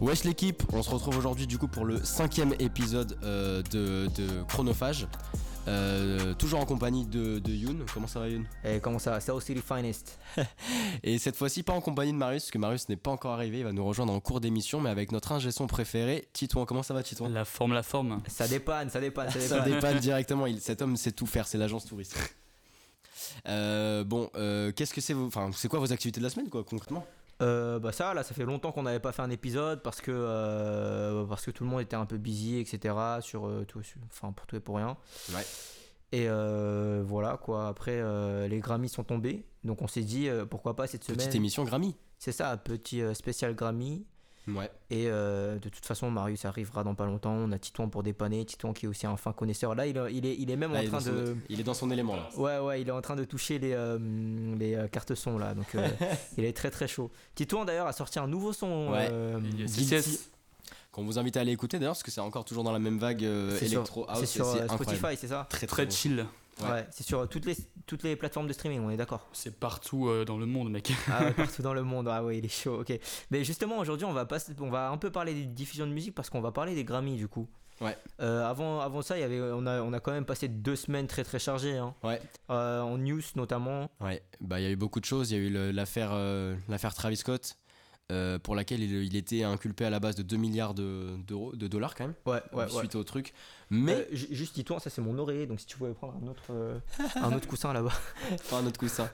Wesh l'équipe, on se retrouve aujourd'hui du coup pour le cinquième épisode euh, de, de Chronophage. Euh, toujours en compagnie de, de Youn. Comment ça va Youn? Et comment ça va? South City Finest. Et cette fois-ci pas en compagnie de Marius, parce que Marius n'est pas encore arrivé, il va nous rejoindre en cours d'émission, mais avec notre ingé son préféré, Titouan. Comment ça va Titouan? La forme, la forme. Ça dépanne, ça dépanne, ça Ça dépanne. dépanne directement, il- cet homme sait tout faire, c'est l'agence touriste. Euh, bon, euh, qu'est-ce que c'est vos... Enfin, c'est quoi vos activités de la semaine quoi concrètement? Euh, bah ça, là, ça fait longtemps qu'on n'avait pas fait un épisode parce que euh, parce que tout le monde était un peu busy, etc. Sur euh, tout, sur- enfin pour tout et pour rien. Ouais. Et voilà quoi. Après, les Grammys sont tombés, donc on s'est dit pourquoi pas cette Petite semaine. émission Grammy. C'est ça, petit spécial Grammy. Ouais. Et euh, de toute façon, Marius arrivera dans pas longtemps. On a Titouan pour dépanner. Titouan qui est aussi un fin connaisseur. Là, il, est- il est, il est même Là, en il, est train son- de. il est dans son élément là. Ouais, ouais, il est en train de toucher les, euh, les euh, cartes son là, donc euh, il est très très chaud. Titouan d'ailleurs a sorti un nouveau son. Ouais. euh. Qu'on vous invite à aller écouter d'ailleurs, parce que c'est encore toujours dans la même vague euh, c'est sur, électro house. c'est sur. Spotify, c'est ça? Très Très chill. Ouais. Ouais, c'est sur toutes les, toutes les plateformes de streaming, on est d'accord. C'est partout euh, dans le monde, mec. Ah ouais, partout dans le monde, ah ouais, il est chaud, ok. Mais justement, aujourd'hui, on, va on va un peu parler des diffusions de musique parce qu'on va parler des Grammys du coup. Ouais. Euh, avant, avant ça, il y avait, on, a, on a quand même passé deux semaines très très chargées, hein. Ouais. Euh, en news notamment. Ouais, bah il y a eu beaucoup de choses. Il y a eu l'affaire l'affaire Travis Scott, euh, pour laquelle il, il était inculpé à la base de 2 milliards de- de dollars quand même, Ouais, ouais, ouais. suite au truc. Mais Euh, ju- juste dis-toi, ça c'est mon oreiller, donc si tu pouvais prendre un autre, euh, un autre coussin là-bas. Pas un autre coussin.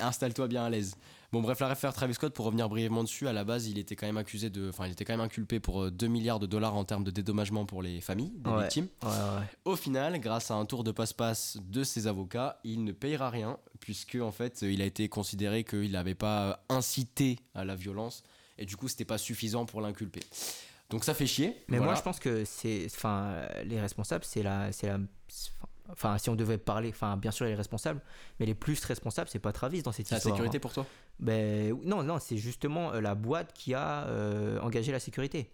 Installe-toi bien à l'aise. Bon, bref, l'affaire Travis Scott, pour revenir brièvement dessus, à la base, il était quand même accusé de. Enfin, il était quand même inculpé pour euh, 2 milliards de dollars en termes de dédommagement pour les familles des Ouais. victimes. Ouais, ouais. Au final, grâce à un tour de passe-passe de ses avocats, il ne payera rien, puisque en fait, il a été considéré qu'il n'avait pas incité à la violence, et du coup, c'était pas suffisant pour l'inculper. Donc ça fait chier. Mais voilà. moi, je pense que c'est, enfin, euh, les responsables, c'est la, c'est la, enfin, si on devait parler, enfin, bien sûr, les responsables, mais les plus responsables, c'est pas Travis dans cette c'est la histoire. sécurité hein. pour toi Ben non, non, c'est justement euh, la boîte qui a euh, engagé la sécurité.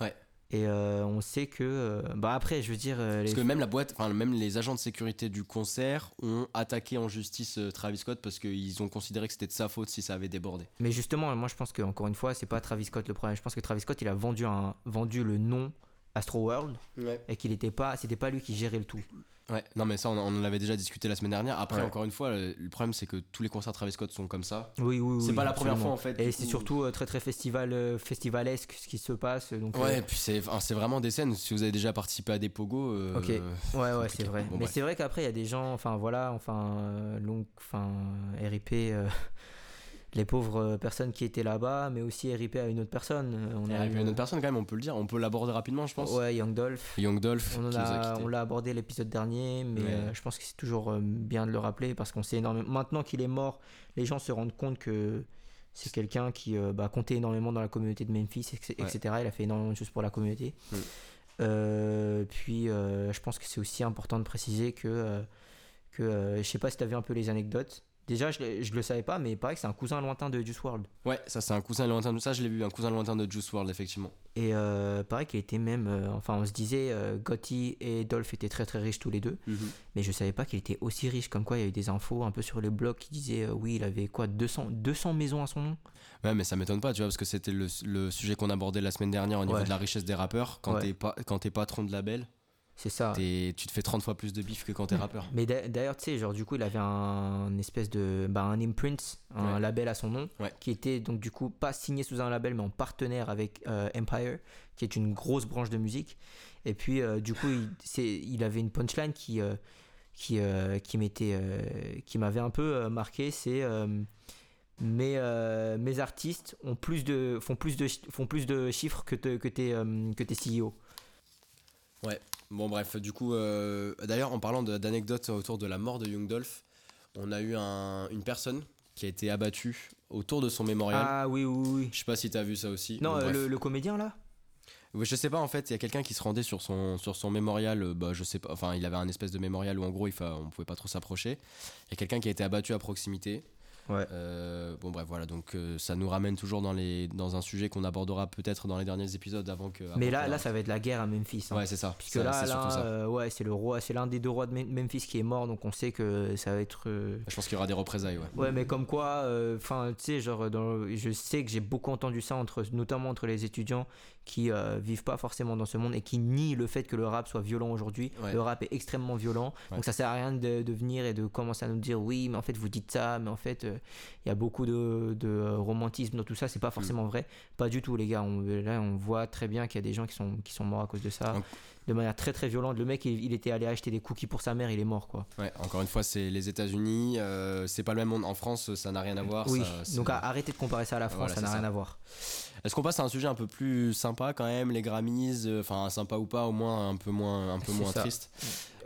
Ouais. Et euh, on sait que, euh, bah après, je veux dire, euh, Parce que même la boîte, enfin même les agents de sécurité du concert ont attaqué en justice euh, Travis Scott parce qu'ils ont considéré que c'était de sa faute si ça avait débordé. mais justement, moi, je pense que encore une fois, c'est pas Travis Scott le problème. Je pense que Travis Scott, il a vendu un, vendu le nom Astro World Ouais. et qu'il était pas, c'était pas lui qui gérait le tout. Ouais. Non mais ça on, on en avait déjà discuté la semaine dernière. Après Ouais. encore une fois, le, le problème c'est que tous les concerts Travis Scott sont comme ça. Oui, oui, oui. C'est pas la première fois, en fait, Et c'est surtout euh, très très festival, euh, festivalesque ce qui se passe. Donc, Ouais, euh, et puis c'est c'est vraiment des scènes. Si vous avez déjà participé à des pogos. euh, Ok. ouais, ouais, c'est vrai. Bon, Mais c'est vrai qu'après il y a des gens, enfin voilà, enfin long, enfin RIP, les pauvres euh, personnes qui étaient là-bas, mais aussi RIP à une autre personne. Euh, On Il y a une autre personne quand même, on peut le dire, on peut l'aborder rapidement, je pense. Ouais, Young Dolph. Young Dolph On, a a, on l'a abordé l'épisode dernier, mais Ouais. euh, je pense que c'est toujours bien de le rappeler parce qu'on sait énormément. Maintenant qu'il est mort, les gens se rendent compte que c'est quelqu'un qui euh, bah, comptait énormément dans la communauté de Memphis, etc. Ouais. Il a fait énormément de choses pour la communauté. Mm. Euh, puis je pense que c'est aussi important de préciser que, que je sais pas si tu avais un peu les anecdotes. Déjà, je, je le savais pas, mais il paraît que c'est un cousin lointain de Juice World. Ouais, ça c'est un cousin lointain de ça, je l'ai vu, un cousin lointain de Juice World effectivement. Et euh, pareil qu'il était même. euh, enfin, on se disait, euh, Gotti et Dolph étaient très très riches tous les deux. Mais je savais pas qu'il était aussi riche. Comme quoi, il y a eu des infos un peu sur les blogs qui disaient euh, oui, il avait quoi 200, 200 maisons à son nom Ouais, mais ça m'étonne pas, tu vois, parce que c'était le, le sujet qu'on abordait la semaine dernière au niveau Ouais. de la richesse des rappeurs. Quand Ouais. t'es pas, quand t'es patron de label, C'est ça. tu te fais 30 fois plus de bif que quand t'es rappeur. Mais d'a- d'ailleurs, tu sais, genre, du coup, il avait un espèce de. Bah, un imprint, un Ouais. label à son nom, Ouais. qui était donc, du coup, pas signé sous un label, mais en partenaire avec euh, Empire, qui est une grosse branche de musique. Et puis, euh, du coup, il, il avait une punchline qui. euh, qui, qui m'était qui m'avait un peu marqué c'est mes, mes artistes ont plus de font plus de font plus de chiffres que te- que tes que tes CEO Ouais. Bon, bref, du coup, euh, d'ailleurs, en parlant d'anecdotes autour de la mort de Young Dolph, on a eu un- une personne qui a été abattue autour de son mémorial. ah oui oui oui Je sais pas si t'as vu ça aussi. non Bon, euh, le, le comédien là? Je sais pas en fait, il y a quelqu'un qui se rendait sur son, sur son mémorial, euh, bah je sais pas, enfin il avait un espèce de mémorial où en gros il fa- on pouvait pas trop s'approcher. Il y a quelqu'un qui a été abattu à proximité. Ouais. Euh, bon bref voilà donc euh, ça nous ramène toujours dans les dans un sujet qu'on abordera peut-être dans les derniers épisodes avant que. Mais là, que- là, ça va être la guerre à Memphis. hein. Ouais c'est ça. Puisque Ça, là, ça. euh, ouais, c'est le roi, c'est l'un des deux rois de Mem- Memphis qui est mort, donc on sait que ça va être. Je pense qu'il y aura des représailles ouais. Ouais, mais comme quoi, enfin, tu sais, genre, dans- je sais que j'ai beaucoup entendu ça, entre, notamment entre les étudiants qui euh, vivent pas forcément dans ce monde et qui nient le fait que le rap soit violent aujourd'hui. Ouais. Le rap est extrêmement violent, Ouais. donc ça sert à rien de, de venir et de commencer à nous dire oui, mais en fait vous dites ça, mais en fait euh, il y a beaucoup de, de, euh, romantisme dans tout ça, c'est Mm. pas forcément vrai. Pas du tout, les gars. On, là, on voit très bien qu'il y a des gens qui sont, qui sont morts à cause de ça. Donc- De manière très très violente. Le mec, il, il était allé acheter des cookies pour sa mère, il est mort quoi. Ouais, encore une fois, c'est les États-Unis, euh, c'est pas le même monde. En France, ça n'a rien à voir. oui, ça- donc arrêtez de comparer ça à la France, Voilà, ça n'a rien ça. à voir. Est-ce qu'on passe à un sujet un peu plus sympa quand même, les Grammys, euh, enfin sympa ou pas, au moins un peu moins, un peu moins ça. triste.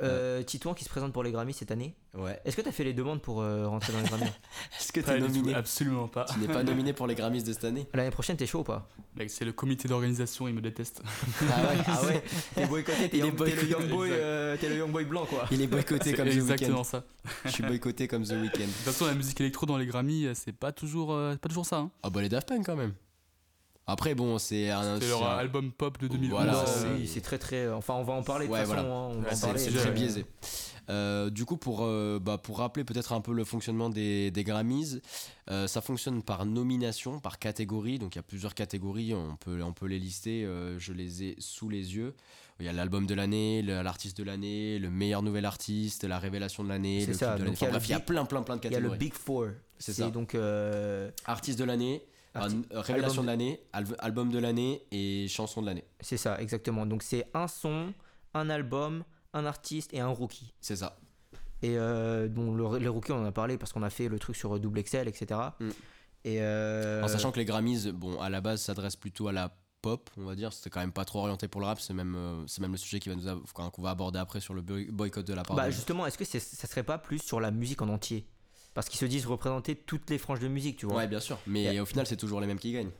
Euh, Titouan qui se présente pour les Grammys cette année. Ouais. Est-ce que tu as fait les demandes pour euh, rentrer dans les Grammys Est-ce que t'es nominé absolument pas. Tu n'es pas nominé pour les Grammys de cette année? L'année prochaine, t'es chaud ou pas? C'est le comité d'organisation, il me déteste. Ah ouais, Ah ouais T'es boycotté, t'es young- le young boy, euh, t'es le young boy blanc quoi. Il est boycotté C'est comme The exactement Weeknd. ça. Je suis boycotté comme The Weeknd. De toute façon, la musique électro dans les Grammys, euh, c'est pas toujours, euh, pas toujours ça. Hein. Ah bah les Daft Punk quand même. Après bon, c'est un. C'est leur un- album pop de 2011. Voilà, c'est- très très. Enfin, on va en parler de Ouais, toute façon. voilà. hein, on va Ouais, en c'est- parler. c'est c'est très ouais. biaisé. Euh, du coup, pour, euh, bah, pour rappeler peut-être un peu le fonctionnement des, des Grammys, euh, ça fonctionne par nomination, par catégorie. Donc il y a plusieurs catégories, on peut, on peut les lister. je les ai sous les yeux. Il y a l'album de l'année, l'artiste de l'année, le meilleur nouvel artiste, la révélation de l'année, le ça, clip de l'année. donc il y a Enfin, bref, il y a plein, plein, plein de Il y a le catégories. Big Four. C'est ça. donc. Artiste de l'année, Arti- révélation de l'année, album de l'année et chanson de l'année. C'est ça, exactement. Donc c'est un son, un album, un artiste et un rookie. C'est ça. Et euh, bon, le- les rookies, on en a parlé parce qu'on a fait le truc sur Double Excel, etc. Mm. Et euh, En sachant que les Grammys, bon, à la base, s'adressent plutôt à la pop, on va dire. C'était quand même pas trop orienté pour le rap. C'est même, euh, c'est même le sujet qui va nous qu'on va aborder après sur le boy- boycott de la part. bah, justement, est-ce que c'est- ça serait pas plus sur la musique en entier? Parce qu'ils se disent représenter toutes les franges de musique, tu vois. Ouais, bien sûr. Mais au final, c'est toujours les mêmes qui gagnent.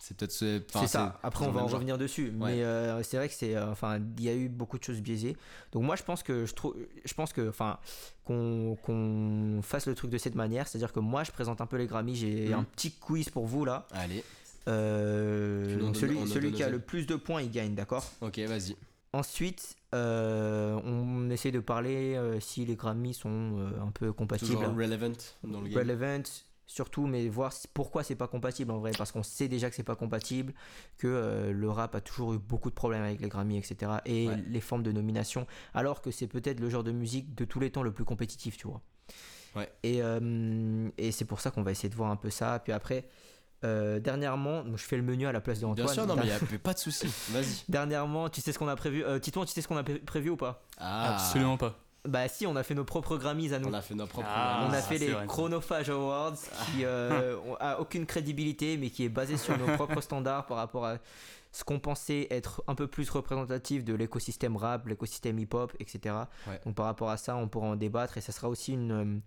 C'est peut-être. ce- enfin, c'est ça. Après, on va en genre. revenir dessus. Ouais. Mais euh, c'est vrai que c'est, euh, enfin, il y a eu beaucoup de choses biaisées. Donc moi, je pense que je trouve, je pense que, enfin, qu'on qu'on fasse le truc de cette manière, c'est-à-dire que moi, je présente un peu les Grammys. J'ai Mhm. un petit quiz pour vous là. Allez, Euh, donc celui, donne qui a le plus de points, il gagne, d'accord? Ok, vas-y. Ensuite, euh, on essaie de parler euh, si les Grammys sont euh, un peu compatibles. Toujours relevant dans le game. relevant surtout mais voir pourquoi c'est pas compatible en vrai parce qu'on sait déjà que c'est pas compatible que euh, le rap a toujours eu beaucoup de problèmes avec les Grammy etc et Ouais. les formes de nomination alors que c'est peut-être le genre de musique de tous les temps le plus compétitif tu vois Ouais. et, euh, et c'est pour ça qu'on va essayer de voir un peu ça puis après euh, dernièrement donc je fais le menu à la place de Antoine Bien sûr, non, mais Der- y a pas de souci. Vas-y. dernièrement tu sais ce qu'on a prévu euh, Titouan tu sais ce qu'on a pré- prévu ou pas? Ah, Absolument pas. Bah si on a fait nos propres Grammys à nous On a fait nos propres. Ah, on a Ah, fait les vrai. Chronophage Awards qui euh, ont- a aucune crédibilité mais qui est basé sur nos propres standards par rapport à ce qu'on pensait être un peu plus représentatif de l'écosystème rap, l'écosystème hip-hop, etc. Ouais. Donc par rapport à ça, on pourra en débattre et ça sera aussi une, euh,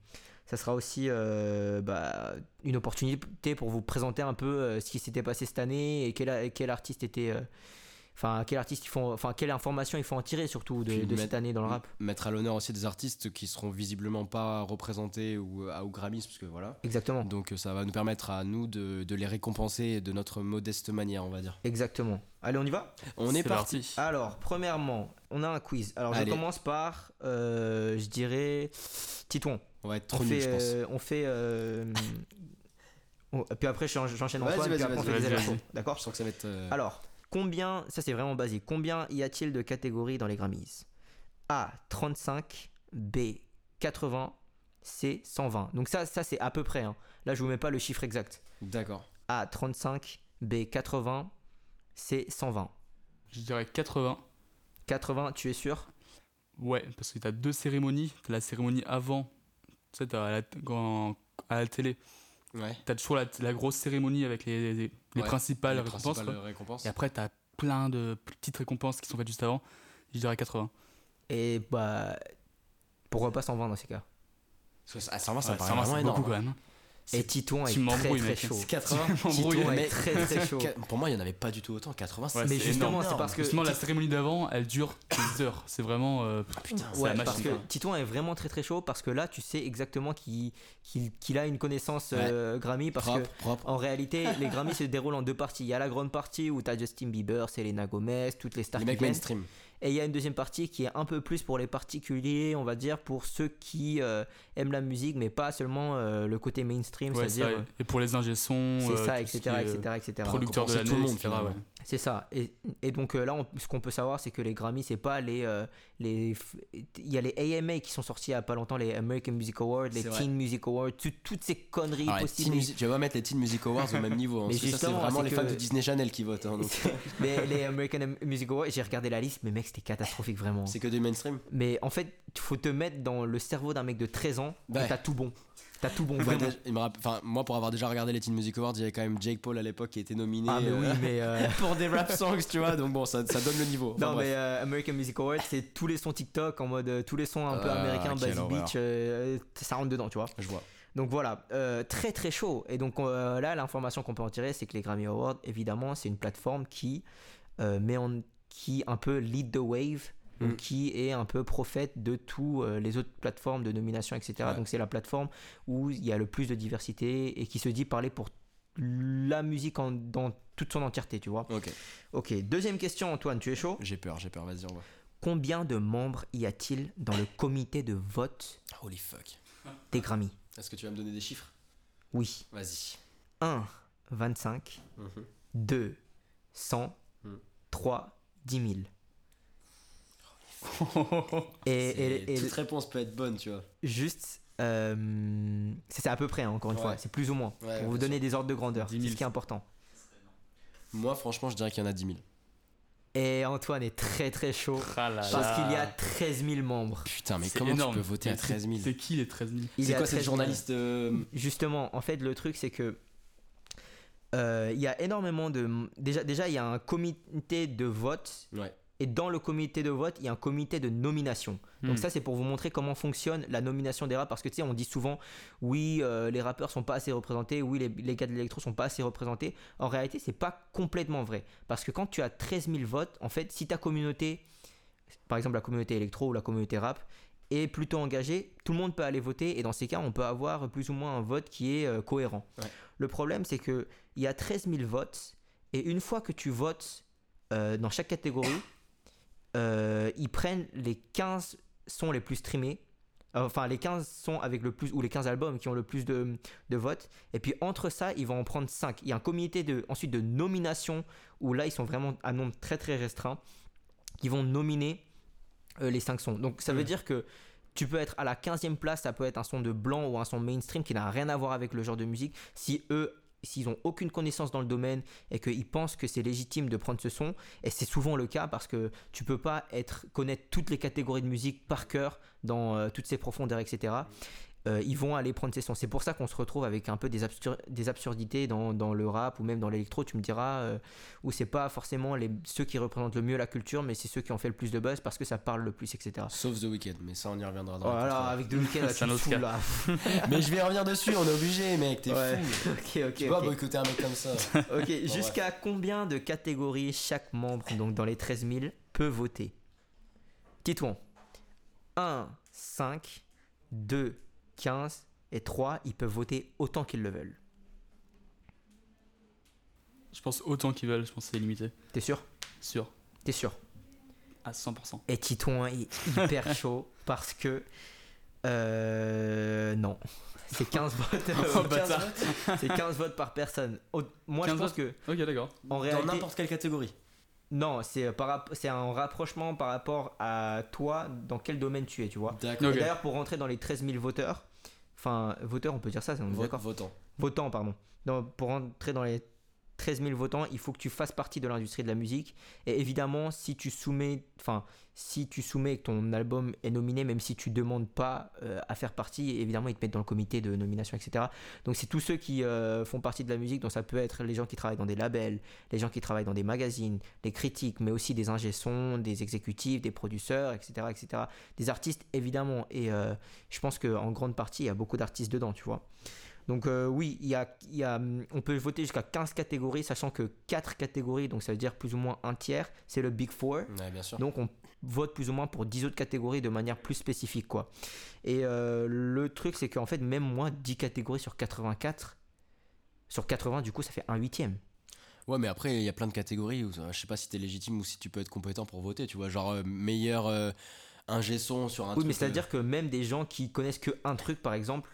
ça sera aussi euh, bah, une opportunité pour vous présenter un peu euh, ce qui s'était passé cette année et quel, quel artiste était, euh, enfin quel artiste il faut, enfin quelle information il faut en tirer surtout de, cette mettre- année dans le rap. Mettre à l'honneur aussi des artistes qui seront visiblement pas représentés ou à ou Grammys, parce que voilà. Exactement. Donc euh, ça va nous permettre à nous de, de les récompenser de notre modeste manière, on va dire. Exactement. Allez, on y va? On est, parti. Alors, premièrement, on a un quiz. Alors, Allez. je commence par, euh, je dirais, Titouan. On va être On trop nuls, fait, je pense. euh, on fait. euh, on- puis après, j'en- j'enchaîne Vas-y, Antoine, vas-y, puis après, on fait les. D'accord? Je sens que ça va être. euh, Alors, combien, ça c'est vraiment basique, combien y a-t-il de catégories dans les Grammys A, 35, B, 80, C, 120. Donc ça, ça c'est à peu près. hein. Là, je vous mets pas le chiffre exact. D'accord. A, 35, B, 80, C, 120. Je dirais 80. 80, tu es sûr? Ouais, parce que t'as deux cérémonies. T'as la cérémonie avant, tu sais, t'as à la, quand- à la télé. Ouais. T'as toujours la, la grosse cérémonie avec les, les, les Ouais, principales Les récompenses. principales récompenses. Et après, t'as plein de petites récompenses qui sont faites juste avant. Je dirais 80. Et bah. Pourquoi pas 120 dans ces cas? Parce que ça- 120, ça Ouais, me paraît vraiment énorme. beaucoup quand même. Hein. Et Titouan est très très mec. chaud. C'est 80. m'embrouilles, Titouan est très très chaud. Pour moi, il n'y en avait pas du tout autant. 80, c'est Ouais, Mais justement, c'est parce que Justement, la cérémonie d'avant, elle dure des heures. C'est vraiment. euh, Putain, c'est Ouais, la machine. parce que quoi. Titouan est vraiment très très chaud parce que là, tu sais exactement qu'il qu'il- qu'il a une connaissance euh, Grammy parce propre, que propre. en réalité, les Grammys se déroulent en deux parties. Il y a la grande partie où tu as Justin Bieber, Selena Gomez, toutes les stars Les mecs viennent. mainstream. Et il y a une deuxième partie qui est un peu plus pour les particuliers, on va dire, pour ceux qui euh, aiment la musique, mais pas seulement euh, le côté mainstream, Ouais, c'est-à-dire. et pour les ingé sons, C'est euh, ça, etc., etc., etc. Producteur de Compenser tout le monde, etc. ouais. C'est ça. Et, et donc euh, là, on- ce qu'on peut savoir, c'est que les Grammys, c'est pas les, euh, les. Il y a les AMA qui sont sortis il y a pas longtemps, les American Music Awards, les vrai. Teen Music Awards, tout- toutes ces conneries possibles. Teen vas pas mettre les Teen Music Awards au même niveau. hein, Mais ça, c'est vraiment les fans de Disney Channel qui votent. hein, donc. mais les American Music Awards, j'ai regardé la liste, mais mec, c'était catastrophique vraiment. C'est que des mainstream. Mais en fait, il faut te mettre dans le cerveau d'un mec de 13 ans, Ouais. t'as tout bon. T'as tout bon. Il me enfin, moi, pour avoir déjà regardé les Teen Music Awards, il y avait quand même Jake Paul à l'époque qui était nominé Ah, mais oui, euh, mais. euh, pour des rap songs, tu vois. Donc bon, ça, ça donne le niveau. Enfin, Non bref. mais euh, American Music Awards c'est tous les sons TikTok en mode tous les sons un peu Ah, américains bass beach ça rentre dedans tu vois Je vois. donc voilà très très chaud et donc là l'information qu'on peut en tirer c'est que les Grammy Awards évidemment c'est une plateforme qui met en qui un peu lead the wave Mm. qui est un peu prophète de tous euh, les autres plateformes de nomination etc Ouais. donc c'est la plateforme où il y a le plus de diversité et qui se dit parler pour la musique en- dans toute son entièreté tu vois Ok. ok deuxième question Antoine tu es chaud? J'ai peur, j'ai peur. Vas-y, on va. Combien de membres y a-t-il dans le comité de vote Holy fuck. des Grammy Est-ce que tu vas me donner des chiffres? Oui. Vas-y. 1, 25. Mhm. 2, 100. Hmm. 3, 10 000. Et, C'est- et- et Toute réponse peut être bonne, tu vois. juste, euh, c'est à peu près, hein, encore une Ouais. fois, c'est plus ou moins. Ouais, pour vous donner sûr. des ordres de grandeur, 10 c'est 000. ce qui est important. Moi, franchement, je dirais qu'il y en a 10 000. Et Antoine est très très chaud Ah parce qu'il y a 13 000 membres. Putain, mais comment énorme. tu peux voter à Mais c'est- 13 000 C'est qui les 13 000 Il y C'est a quoi, c'est 13 le 000. journaliste euh, Justement, en fait, le truc, c'est que euh, il y a énormément de. Déjà, déjà, il y a un comité de vote Ouais. Et dans le comité de vote, il y a un comité de nomination. Donc Hmm. ça, c'est pour vous montrer comment fonctionne la nomination des rap. Parce que tu sais, on dit souvent, oui, euh, les rappeurs sont pas assez représentés, oui, les, les gars de l'électro sont pas assez représentés. En réalité, c'est pas complètement vrai. Parce que quand tu as 13 000 votes, en fait, si ta communauté, par exemple la communauté électro ou la communauté rap, est plutôt engagée, tout le monde peut aller voter. Et dans ces cas, on peut avoir plus ou moins un vote qui est euh, cohérent. Ouais. Le problème, c'est que il y a 13 000 votes. Et une fois que tu votes euh, dans chaque catégorie, euh, ils prennent les 15 sons les plus streamés. euh, Enfin, les 15 sons avec le plus, ou les 15 albums qui ont le plus de, de votes. Et puis entre ça, ils vont en prendre 5. Il y a un comité de, ensuite de nomination où là, ils sont vraiment à nombre très très restreint. Qui vont nominer euh, les 5 sons. Donc ça veut Mm. dire que tu peux être à la 15e place, ça peut être un son de blanc ou un son mainstream qui n'a rien à voir avec le genre de musique. Si eux, s'ils ont aucune connaissance dans le domaine et qu'ils pensent que c'est légitime de prendre ce son, et c'est souvent le cas parce que tu peux pas être connaître toutes les catégories de musique par cœur dans euh, toutes ces profondeurs, etc. euh, ils vont aller prendre ces sons. C'est pour ça qu'on se retrouve avec un peu des, absur- des absurdités dans, dans le rap ou même dans l'électro, tu me diras, euh, où c'est pas forcément les, ceux qui représentent le mieux la culture, mais c'est ceux qui ont fait le plus de buzz parce que ça parle le plus, etc. Sauf The Weeknd, mais ça, on y reviendra dans Oh la là là, contre- avec The Weeknd, là, C'est tu un me autre fous, cas. là. Mais je vais revenir dessus, on est obligé, mec, t'es Ouais. fou. ok, ok, Tu peux pas ok. boycotter un mec comme ça. Ok, jusqu'à combien de catégories chaque membre, donc dans les 13 000, peut voter? Titouan 1, 5, 2, 15 et 3, ils peuvent voter autant qu'ils le veulent. Je pense autant qu'ils veulent, je pense que c'est limité. T'es sûr? Sûr. T'es sûr? À 100%. Et Titouan est hyper chaud parce que. Euh. Non. C'est 15 votes. Oh, bâtard. C'est 15 votes par personne. Au- Moi, je 15 pense votes que. Ok, d'accord. En Dans réalité. n'importe quelle catégorie. Non, c'est par rap- c'est un rapprochement par rapport à toi, dans quel domaine tu es, tu vois. D'accord. Ok. Et D'ailleurs, pour rentrer dans les 13 000 voteurs, enfin, voteurs, on peut dire ça, c'est on est d'accord Votant. Votants, pardon. Non, pour rentrer dans les 13 000 votants, il faut que tu fasses partie de l'industrie de la musique. Et évidemment, si tu soumets, enfin, si tu soumets que ton album est nominé, même si tu demandes pas euh, à faire partie, évidemment, ils te mettent dans le comité de nomination, etc. Donc, c'est tous ceux qui euh, font partie de la musique. Donc, ça peut être les gens qui travaillent dans des labels, les gens qui travaillent dans des magazines, les critiques, mais aussi des ingé-sons, des exécutifs, des producteurs, etc., etc. Des artistes, évidemment. Et euh, je pense qu'en grande partie, il y a beaucoup d'artistes dedans, tu vois. Donc euh, oui, il y a, il y a, hum, on peut voter jusqu'à 15 catégories, sachant que 4 catégories, donc ça veut dire plus ou moins un tiers, c'est le Big Four. Ouais, bien sûr. Donc on vote plus ou moins pour 10 autres catégories de manière plus spécifique. quoi. Et euh, le truc, c'est qu'en fait, même moins 10 catégories sur 84, sur 80, du coup, ça fait un huitième. Ouais, mais après, il y a plein de catégories où je sais pas si t'es légitime ou si tu peux être compétent pour voter, tu vois. Genre, euh, meilleur ingé son sur un Oui, truc. mais c'est-à-dire que même des gens qui connaissent que un truc, par exemple,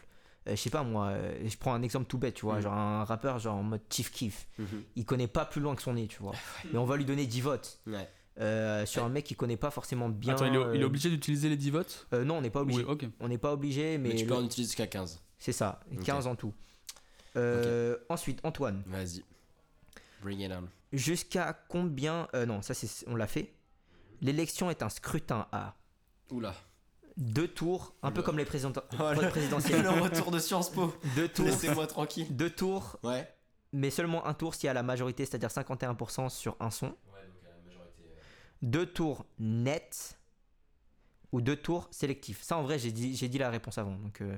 je sais pas moi, euh, je prends un exemple tout bête, tu vois, Mhm. genre un rappeur genre en mode Chief Keef, euh, mhm. il connaît pas plus loin que son nez, tu vois. Mais on va lui donner 10 votes. Ouais. Euh, sur un mec qui connaît pas forcément bien. Attends, il est, il est euh, obligé d'utiliser les 10 votes? Euh, non, on n'est pas obligé. Oui. On n'est pas obligé, mais, Mais, tu le- peux en utiliser jusqu'à 15. c'est ça, Ok. 15 en tout. Euh, Ensuite, Antoine, Vas-y. Bring it on. jusqu'à combien euh, Non, ça c'est, on l'a fait. L'élection est un scrutin à Oula. Deux tours, un peu comme les présidenta- Oh, le- présidentielles. le retour de Sciences Po. deux tours, Laissez-moi tranquille. deux tours, Ouais. mais seulement un tour s'il y a la majorité, c'est-à-dire 51% sur un son. Ouais, donc à la majorité. Deux tours net ou deux tours sélectifs. Ça en vrai, j'ai dit, j'ai dit la réponse avant. Donc euh,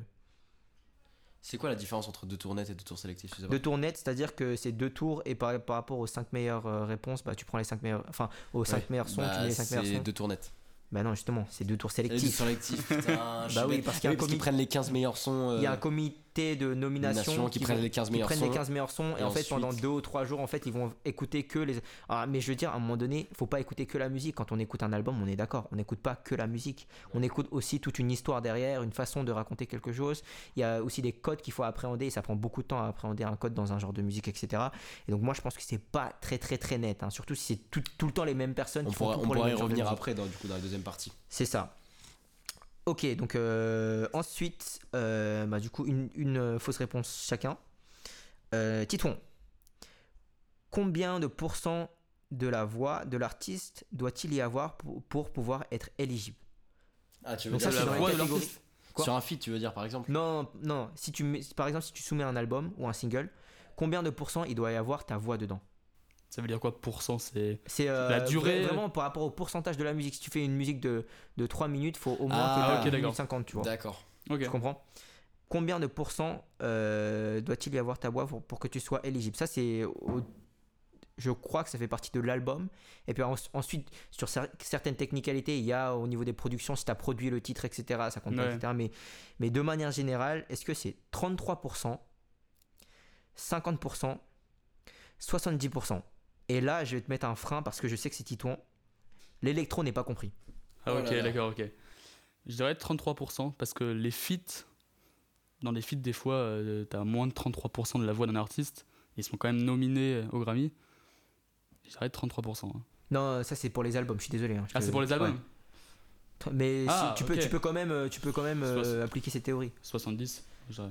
C'est quoi la différence entre deux tours nets et deux tours sélectifs deux tours net, c'est-à-dire que c'est deux tours et par, par rapport aux cinq meilleures euh, réponses, bah tu prends les cinq meilleurs, enfin aux cinq Ouais. meilleurs sons, Bah, tu mets les cinq meilleurs C'est sons. deux tours nets. Bah non, justement, c'est deux tours Les deux sélectifs. sélectifs, putain. Bah oui, parce qu'il y a un Oui, qu'ils comi- prennent les 15 meilleurs sons. Il y a un euh, de nomination nomination qui prennent vont- les 15 qui meilleurs prennent sons. les 15 meilleurs sons. Et, et en fait pendant ensuite- deux ou trois jours en fait ils vont écouter que les ah, mais je veux dire à un moment donné faut pas écouter que la musique. Quand on écoute un album on est d'accord. On n'écoute pas que la musique. On écoute aussi toute une histoire derrière une façon de raconter quelque chose. Il y a aussi des codes qu'il faut appréhender et ça prend beaucoup de temps à appréhender un code dans un genre de musique etc et donc moi je pense que c'est pas très très très net hein, surtout si c'est tout, tout le temps les mêmes personnes On qui font pourra, tout on pour pourra y revenir après, dans, du coup, dans la deuxième partie. C'est ça. Ok, donc euh, ensuite, euh, bah, du coup, une, une, euh, fausse réponse chacun. Euh, Titouan, combien de pourcents de la voix de l'artiste doit-il y avoir pour, pour pouvoir être éligible? Ah, tu veux Donc dire ça, la voix de l'artiste? Sur un feat, tu veux dire, par exemple? Non, non, si tu mets, par exemple, si tu soumets un album ou un single, combien de pourcents il doit y avoir ta voix dedans? Ça veut dire quoi Pourcent, c'est. Euh, La durée- vra- vraiment par rapport au pourcentage de la musique. Si tu fais une musique de, de 3 minutes, faut au moins Ah, que ok, tu d'accord. 50, tu vois. D'accord. Ok. Tu comprends? Combien de pourcents euh, doit-il y avoir ta voix pour, pour que tu sois éligible? Ça, c'est. au- Je crois que ça fait partie de l'album. Et puis en- ensuite, sur cer- certaines technicalités, il y a au niveau des productions, si tu as produit le titre, etc., ça compte pas, etc. Mais, mais de manière générale, est-ce que c'est 33%, 50%, 70% Et là, je vais te mettre un frein parce que je sais que c'est Titouan. L'électro n'est pas compris. Ah, Oh ok, d'accord, ok. Je dirais 33% parce que les feats, dans les feats, des fois, euh, t'as moins de 33% de la voix d'un artiste. Ils sont quand même nominés euh, au Grammy. Je dirais 33%. hein. Non, ça c'est pour les albums, je suis désolé. hein, je Ah, te- c'est pour les albums Ouais. Mais si- Ah, tu, peux, ok. tu peux quand même, euh, tu peux quand même euh, Soix- appliquer ces théories. 70 je dirais.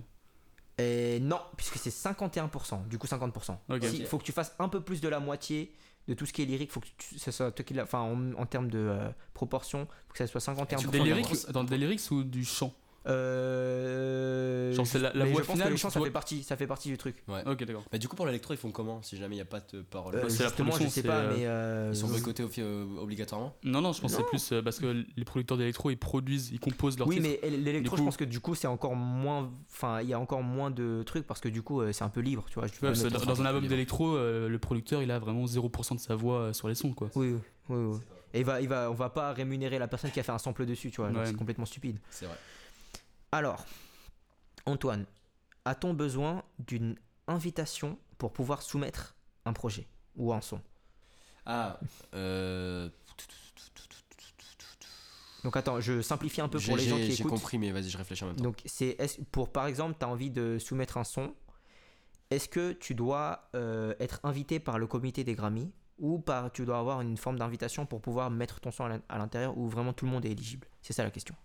Et non, puisque c'est 51%, du coup 50%. Ok. Il faut que tu fasses un peu plus de la moitié de tout ce qui est lyrique, faut que tu, ça soit toi qui l'a- enfin en, en termes de euh, proportion, faut que ça soit 51%. Des lyrics, attends, des lyrics ou du chant? Euh, Genre, c'est la- la mais voix je pense finale que les chants, c'est ça fait partie, ça fait partie du truc. Ouais. Ok, d'accord. Mais du coup, pour l'électro, ils font comment si jamais il n'y a pas de parole Euh, c'est la justement, je production, sais pas, euh, mais euh, Ils sont boycottés euh, obligatoirement Non, non, je pense que c'est plus euh, parce que les producteurs d'électro, ils produisent, ils composent leurs Oui, titres. mais l'électro, Du je coup- pense que du coup, c'est encore moins. Enfin, il y a encore moins de trucs parce que du coup, c'est un peu libre, tu vois. je Ouais, dans, dans un album d'électro, euh, le producteur, il a vraiment 0% de sa voix sur les sons, quoi. Oui, oui, oui. Et il va, il va, on va pas rémunérer la personne qui a fait un sample dessus, tu vois. C'est complètement stupide. C'est vrai. Alors, Antoine, a-t-on besoin d'une invitation pour pouvoir soumettre un projet ou un son? Ah, euh. Donc attends, je simplifie un peu j'ai- pour les gens j'ai- qui J'ai écoutent. compris, mais vas-y, je réfléchis en même temps. Donc c'est pour par exemple, tu as envie de soumettre un son, est-ce que tu dois euh, être invité par le comité des Grammy ou par tu dois avoir une forme d'invitation pour pouvoir mettre ton son à l'in- à l'intérieur ou vraiment tout le monde est éligible? C'est ça la question.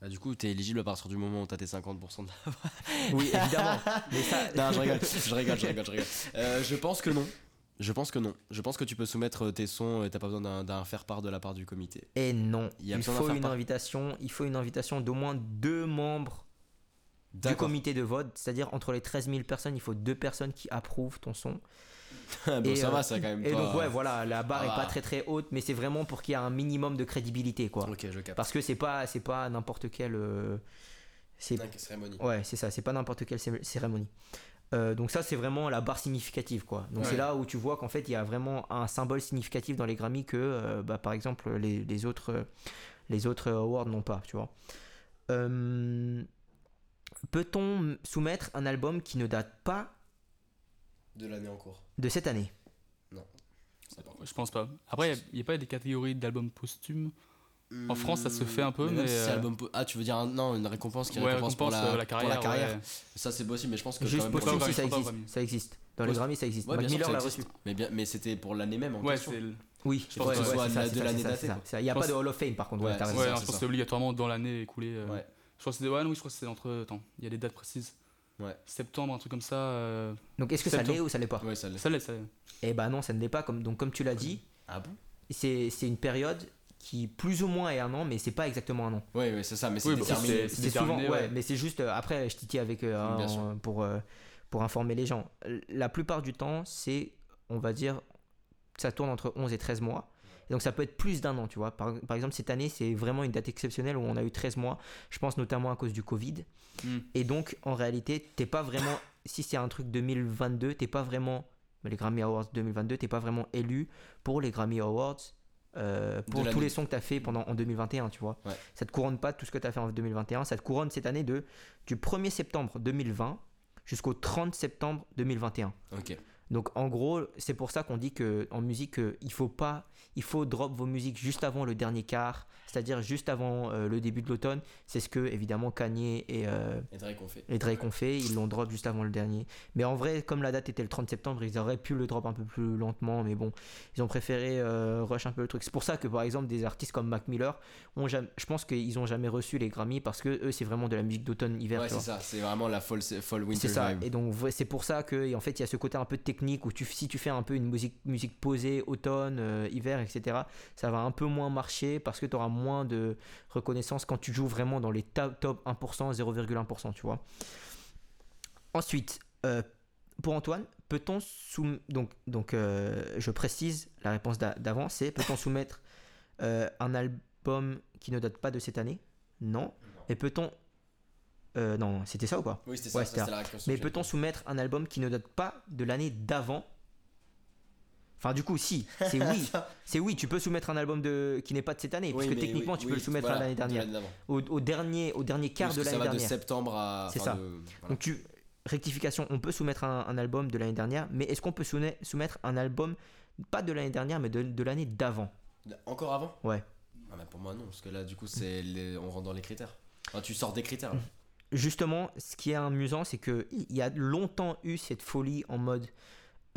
Bah, du coup, t'es éligible à partir du moment où t'as tes 50% de la Oui, évidemment. Mais ça Non, je rigole, je rigole, je rigole, je rigole. Euh, je pense que non. Je pense que non. Je pense que tu peux soumettre tes sons et t'as pas besoin d'un- faire-part de la part du comité. Et non, Il y a il besoin d'en faut une invitation, il faut une invitation d'au moins deux membres du comité de vote, c'est-à-dire entre les 13 000 personnes, il faut deux personnes qui approuvent ton son. Bon, et, ça euh, va, ça quand même Et pas- donc ouais, voilà, la barre Ah est pas très très haute, mais c'est vraiment pour qu'il y ait un minimum de crédibilité, quoi. Ok, je capte. Parce que c'est pas c'est pas n'importe quel euh, C'est cérémonie. Ouais, c'est ça, c'est pas n'importe quelle cé- cérémonie. Euh, donc ça, c'est vraiment la barre significative, quoi. Donc Ouais. c'est là où tu vois qu'en fait, il y a vraiment un symbole significatif dans les Grammy que, euh, bah, par exemple, les, les autres, les autres awards n'ont pas, tu vois. Euh, Peut-on soumettre un album qui ne date pas De l'année en cours. de cette année pas Je pense pas. Après, il n'y a, pas des catégories d'albums posthumes. En France, ça se fait un peu, mais, si euh, album po- Ah, tu veux dire un- non, une récompense qui Ouais, récompense, pour, la, euh, la carrière. pour la carrière. ouais. Ça, c'est possible, mais je pense que Juste quand même pour posthume, le si ça Grammy, existe. Ça existe. Dans les Grammy, ça existe. Ouais, Miller l'a reçu. Mais, bien, mais c'était pour l'année même en Ouais, question. le- Oui, Je pense que ce soit c'est de l'année datée. Il n'y a pas de Hall of Fame, par contre. Ouais, non, je pense que c'est obligatoirement dans l'année écoulée. euh. Non, je crois que c'est entre. Attends, il y a des dates précises. Ouais. Septembre, un truc comme ça. euh, Donc est-ce que ça Septembre. l'est ou ça l'est pas Ouais, ça l'est. Ça l'est, ça l'est. Eh ben non, ça ne l'est pas. Comme, donc comme tu l'as dit, Ah bon? C'est c'est une période qui plus ou moins est un an, mais c'est pas exactement un an. Ouais, ouais, c'est ça, mais c'est Oui, bah, déterminé. c'est- C'est souvent, déterminé, ouais, ouais. mais c'est juste euh, après je titille avec euh, Bien pour euh, pour informer les gens. La plupart du temps, c'est on va dire ça tourne entre 11 et 13 mois. Et donc ça peut être plus d'un an, tu vois. Par, par exemple, cette année, c'est vraiment une date exceptionnelle où on a eu 13 mois. Je pense notamment à cause du Covid. Hmm. Et donc, en réalité, t'es pas vraiment. si c'est un truc 2022, t'es pas vraiment. Les Grammy Awards 2022, t'es pas vraiment élu pour les Grammy Awards. euh, pour tous les sons que tu as fait pendant en 2021, tu vois. Ouais. Ça te couronne pas tout ce que tu as fait en 2021, ça te couronne cette année de du 1er septembre 2020 jusqu'au 30 septembre 2021. Ok. Donc en gros, c'est pour ça qu'on dit que en musique, euh, il faut pas, il faut drop vos musiques juste avant le dernier quart, c'est-à-dire juste avant euh, le début de l'automne. C'est ce que évidemment Kanye et, euh, Et Drake, on fait. et Drake ont fait, ils l'ont drop juste avant le dernier. Mais en vrai, comme la date était le 30 septembre, ils auraient pu le drop un peu plus lentement, mais bon, ils ont préféré euh, rush un peu le truc. C'est pour ça que par exemple des artistes comme Mac Miller, ont jamais, je pense qu'ils ont jamais reçu les Grammy parce que eux c'est vraiment de la musique d'automne-hiver. Ouais, tu c'est ça, c'est vraiment la fall, fall winter C'est ça. vibe. Et donc ouais, c'est pour ça que et en fait il y a ce côté un peu technique où tu, si tu fais un peu une musique, musique posée automne, euh, hiver, etc. Ça va un peu moins marcher parce que tu auras moins de reconnaissance quand tu joues vraiment dans les ta- top 1%, 0,1%, tu vois. Ensuite, euh, pour Antoine, peut-on soumettre donc donc euh, je précise la réponse d'a- d'avant, c'est peut-on soumettre un album qui ne date pas de cette année? Non. Et peut-on euh, non, c'était ça ou pas Oui, c'était ça, Ouais, ça, c'était c'était la reconstruction. mais peut-on soumettre un album qui ne date pas de l'année d'avant? Enfin, du coup, si, c'est oui. C'est oui, tu peux soumettre un album de... qui n'est pas de cette année, Oui, parce que techniquement, oui, tu peux oui, le soumettre voilà, à l'année de dernière. l'année. Au, au dernier, au dernier quart Parce de que ça l'année va de dernière. septembre à. C'est enfin, ça. de- voilà. Donc, tu... rectification, on peut soumettre un, un album de l'année dernière, mais est-ce qu'on peut soumettre un album, pas de l'année dernière, mais de, de l'année d'avant? Encore avant? Ouais. Ah, bah, Pour moi, non, parce que là, du coup, c'est les- on rentre dans les critères. Enfin, tu sors des critères. là. Justement, ce qui est amusant, c'est que il y a longtemps eu cette folie en mode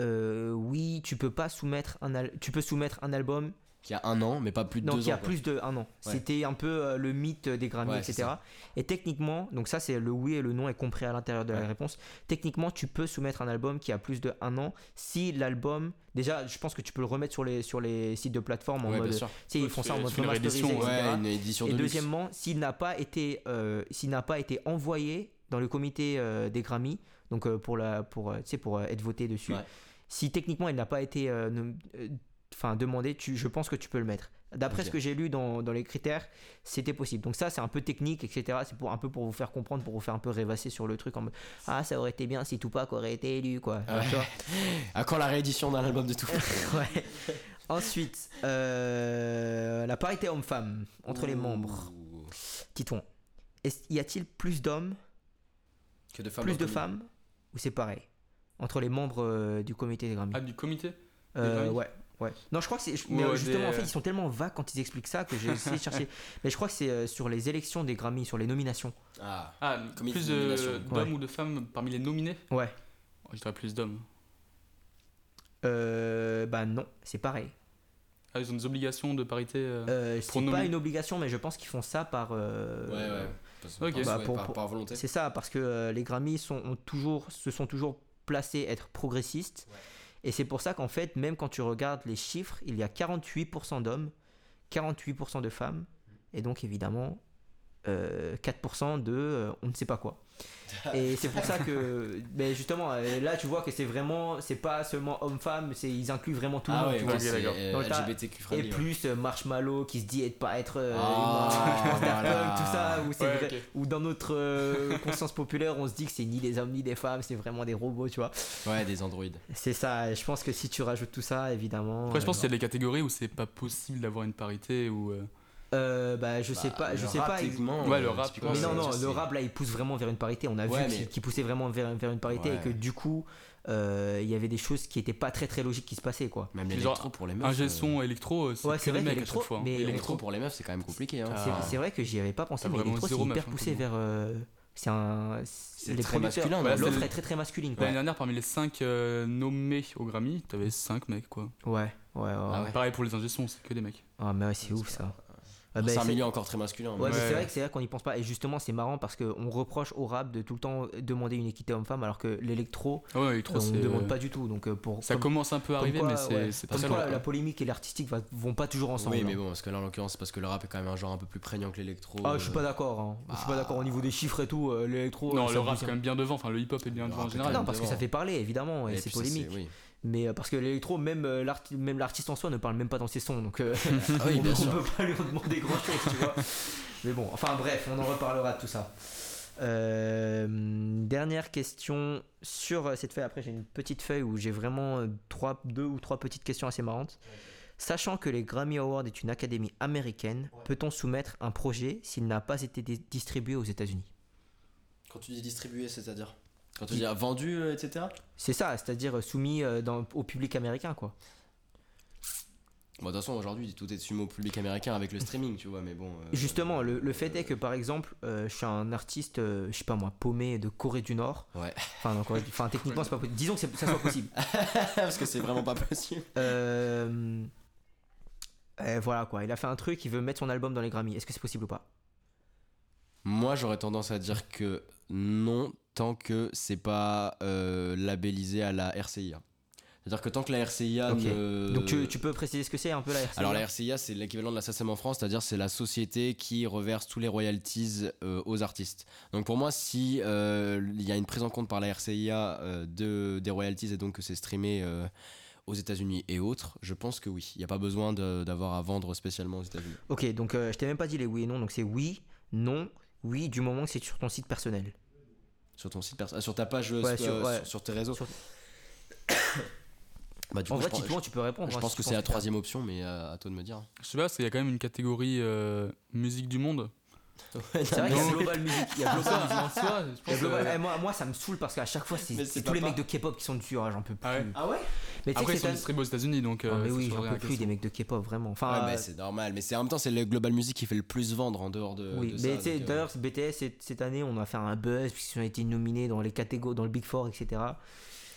euh, oui, tu peux pas soumettre un tu peux soumettre un album Qui a un an, mais pas plus de donc deux il y a ans. quoi. plus de un an. C'était un peu euh, le mythe des Ouais, c'est etc. Et techniquement, donc ça c'est le oui et le non est compris à l'intérieur de la réponse. Techniquement, tu peux soumettre un album qui a plus de un an si l'album déjà, je pense que tu peux le remettre sur les sur les sites de plateforme en Ouais, mode bien sûr. tu sais, ils font ça en mode une. Ouais, une édition Et de deuxièmement, s'il n'a pas été, euh, s'il n'a pas été envoyé dans le comité euh, des Grammy, donc euh, pour la, pour, euh, tu sais, pour euh, être voté dessus, Ouais. si techniquement il n'a pas été, euh, euh, enfin demandé, tu, je pense que tu peux le mettre. D'après ce que j'ai lu dans, dans les critères, c'était possible. Donc ça, c'est un peu technique, etc. C'est pour un peu pour vous faire comprendre, pour vous faire un peu rêvasser sur le truc en mode ah ça aurait été bien si Tupac aurait été élu quoi. Ah ouais. À quand la réédition d'un album de tout Ouais. Ensuite, euh, la parité homme-femme entre les membres. Est- y a-t-il plus d'hommes, Que de femmes plus de femmes, ou c'est pareil? Entre les membres euh, du comité des Grammy Ah, du comité? Euh, Ouais, ouais. Non, je crois que c'est. mais, euh, justement, des- en fait, ils sont tellement vagues quand ils expliquent ça que j'ai essayé de chercher. Mais je crois que c'est euh, sur les élections des Grammy, sur les nominations. Ah, Ah, Comité plus d'hommes Ouais. ou de femmes parmi les nominés? Ouais. Oh, Je dirais plus d'hommes. Euh, bah non, c'est pareil. Ah, ils ont des obligations de parité euh, Euh, c'est pas une obligation, mais je pense qu'ils font ça par. euh, ouais, ouais. Parce- Ok. parce- Bah, ouais, pour- par, par volonté. C'est ça, parce que euh, les Grammys sont, ont toujours, se sont toujours placés être progressistes. Ouais. Et c'est pour ça qu'en fait, même quand tu regardes les chiffres, il y a 48% d'hommes, 48% de femmes. Et donc, évidemment, euh, 4% de euh, on ne sait pas quoi. Et c'est pour ça que, mais justement, euh, là tu vois que c'est vraiment, c'est pas seulement homme-femme, c'est ils incluent vraiment tout le Ah monde. ouais, tu vois. euh, LGBTQ Et friendly. plus euh, Marshmallow qui se dit être pas être euh, Ah, voilà. Tout ça, c'est Ouais, où dans notre euh, conscience populaire on se dit que c'est ni des hommes ni des femmes, c'est vraiment des robots, tu vois. Ouais, des androïdes. C'est ça, et je pense que si tu rajoutes tout ça, évidemment. Après, je pense euh, qu'il y a des catégories où c'est pas possible d'avoir une parité ou. euh, euh, bah, je sais Bah, pas, je le sais rap, pas. Ouais, le euh, rap, typiquement, ouais, Mais non, non, le rap là il pousse vraiment vers une parité. On a Ouais, vu mais- qu'il poussait vraiment vers, vers une parité Ouais. et que du coup, euh, il y avait des choses qui étaient pas très très logiques qui se passaient quoi. Même l'électro pour les meufs. Un G euh, son électro, euh, c'est Ouais, que c'est des vrai mecs à qu'électro, chaque fois. hein. mais Électro. L'électro pour les meufs, c'est quand même compliqué. Hein. C'est Ah. c'est vrai que j'y avais pas pensé, mais l'électro c'est hyper hein, poussé pour vers. euh, c'est un. C'est les très masculin, L'offre c'est- est très très masculine quoi. L'année dernière, parmi les 5 nommés au Grammy, t'avais 5 mecs quoi. Ouais, ouais, ouais. Ah ouais. Pareil pour les ingé c'est que des mecs. Ah, mais ouais, c'est ouf ça. Ah, bah, C'est un milieu encore très masculin. Ouais, mais Ouais. c'est vrai que c'est vrai qu'on n'y pense pas. Et justement, c'est marrant parce qu'on reproche au rap de tout le temps demander une équité homme-femme alors que l'électro, ouais, électro, euh, on ne demande pas du tout. Donc, euh, pour, Ça comme- commence un peu à arriver, quoi, mais c'est ouais, c'est pas comme très quoi, la polémique et l'artistique va- vont pas toujours ensemble. Oui, mais hein. bon, parce que là, en l'occurrence, c'est parce que le rap est quand même un genre un peu plus prégnant que l'électro. Ah, je suis euh, pas d'accord. hein. Je suis pas bah, d'accord au niveau des chiffres et tout. euh, L'électro. Non, le rap c'est un- quand même bien devant, enfin le hip-hop est bien devant en est général. Non, parce que ça fait parler évidemment et, et c'est polémique. Mais euh, parce que l'électro, même euh, même l'artiste en soi ne parle même pas dans ses sons. Donc euh, Ah oui, on, bien on sûr. peut pas lui en demander grand chose, tu vois. Mais bon, enfin bref, on en reparlera de tout ça. Euh, dernière question sur cette feuille. Après, j'ai une petite feuille où j'ai vraiment trois, deux ou trois petites questions assez marrantes. Sachant que les Grammy Awards est une académie américaine, peut-on soumettre un projet s'il n'a pas été distribué aux États-Unis? Quand tu dis distribué, c'est-à-dire? Quand tu dis vendu, euh, etc. C'est ça, c'est-à-dire euh, soumis euh, dans- au public américain, quoi. Bon, de toute façon, aujourd'hui, tout est soumis au public américain avec le streaming, tu vois, mais bon. euh, Justement, le, le fait est que par exemple, je suis un artiste, je sais pas moi, paumé de Corée du Nord. Ouais. Enfin, non, Corée- enfin, techniquement, c'est pas possible. Disons que ça soit possible. Parce que c'est vraiment pas possible. Voilà quoi, il a fait un truc, il veut mettre son album dans les Grammy. Est-ce que c'est possible ou pas? Moi, j'aurais tendance à dire que non, tant que c'est pas euh, labellisé à la RCIA. C'est-à-dire que tant que la RCIA ne. Donc tu, tu peux préciser ce que c'est un peu la RCA Alors la RCIA, c'est l'équivalent de la SACEM en France, c'est-à-dire c'est la société qui reverse tous les royalties euh, aux artistes. Donc pour moi, si euh, il y a une prise en compte par la RCIA euh, de, des royalties et donc que c'est streamé aux États-Unis et autres, je pense que oui. Il n'y a pas besoin d'avoir à vendre spécialement aux États-Unis. Ok, donc je t'ai même pas dit les oui et non, donc c'est oui, non, oui, du moment que c'est sur ton site personnel. Sur ton site perso- ah, sur ta page, euh, Ouais, sur, sur- euh, ouais. sur- sur tes réseaux. Sur- Bah, du en coup, vrai, typiquement, tu peux répondre. Je hein, pense si que c'est la troisième option, mais euh, à toi de me dire. Je sais pas, parce qu'il y a quand même une catégorie euh, musique du monde. C'est vrai qu'il y a. Global Music. Il y a Global Music. En soi, je pense, Global- eh, moi, moi, ça me saoule parce qu'à chaque fois, c'est tous les pas mecs de K-pop qui sont dessus. ah, J'en peux plus. Ah ouais Ah ouais Mais Après, ils sont distribués aux États-Unis, donc. Ah, euh, mais oui, j'en peux plus des mecs de K-pop, vraiment. Enfin, Ouais, mais euh, c'est normal. Mais c'est en même temps, c'est le Global Music qui fait le plus vendre en dehors de. oui, de mais tu sais, euh, d'ailleurs, BTS, cette, cette année, on a fait un buzz puisqu'ils ont été nominés dans les catégories, dans le Big Four, etc.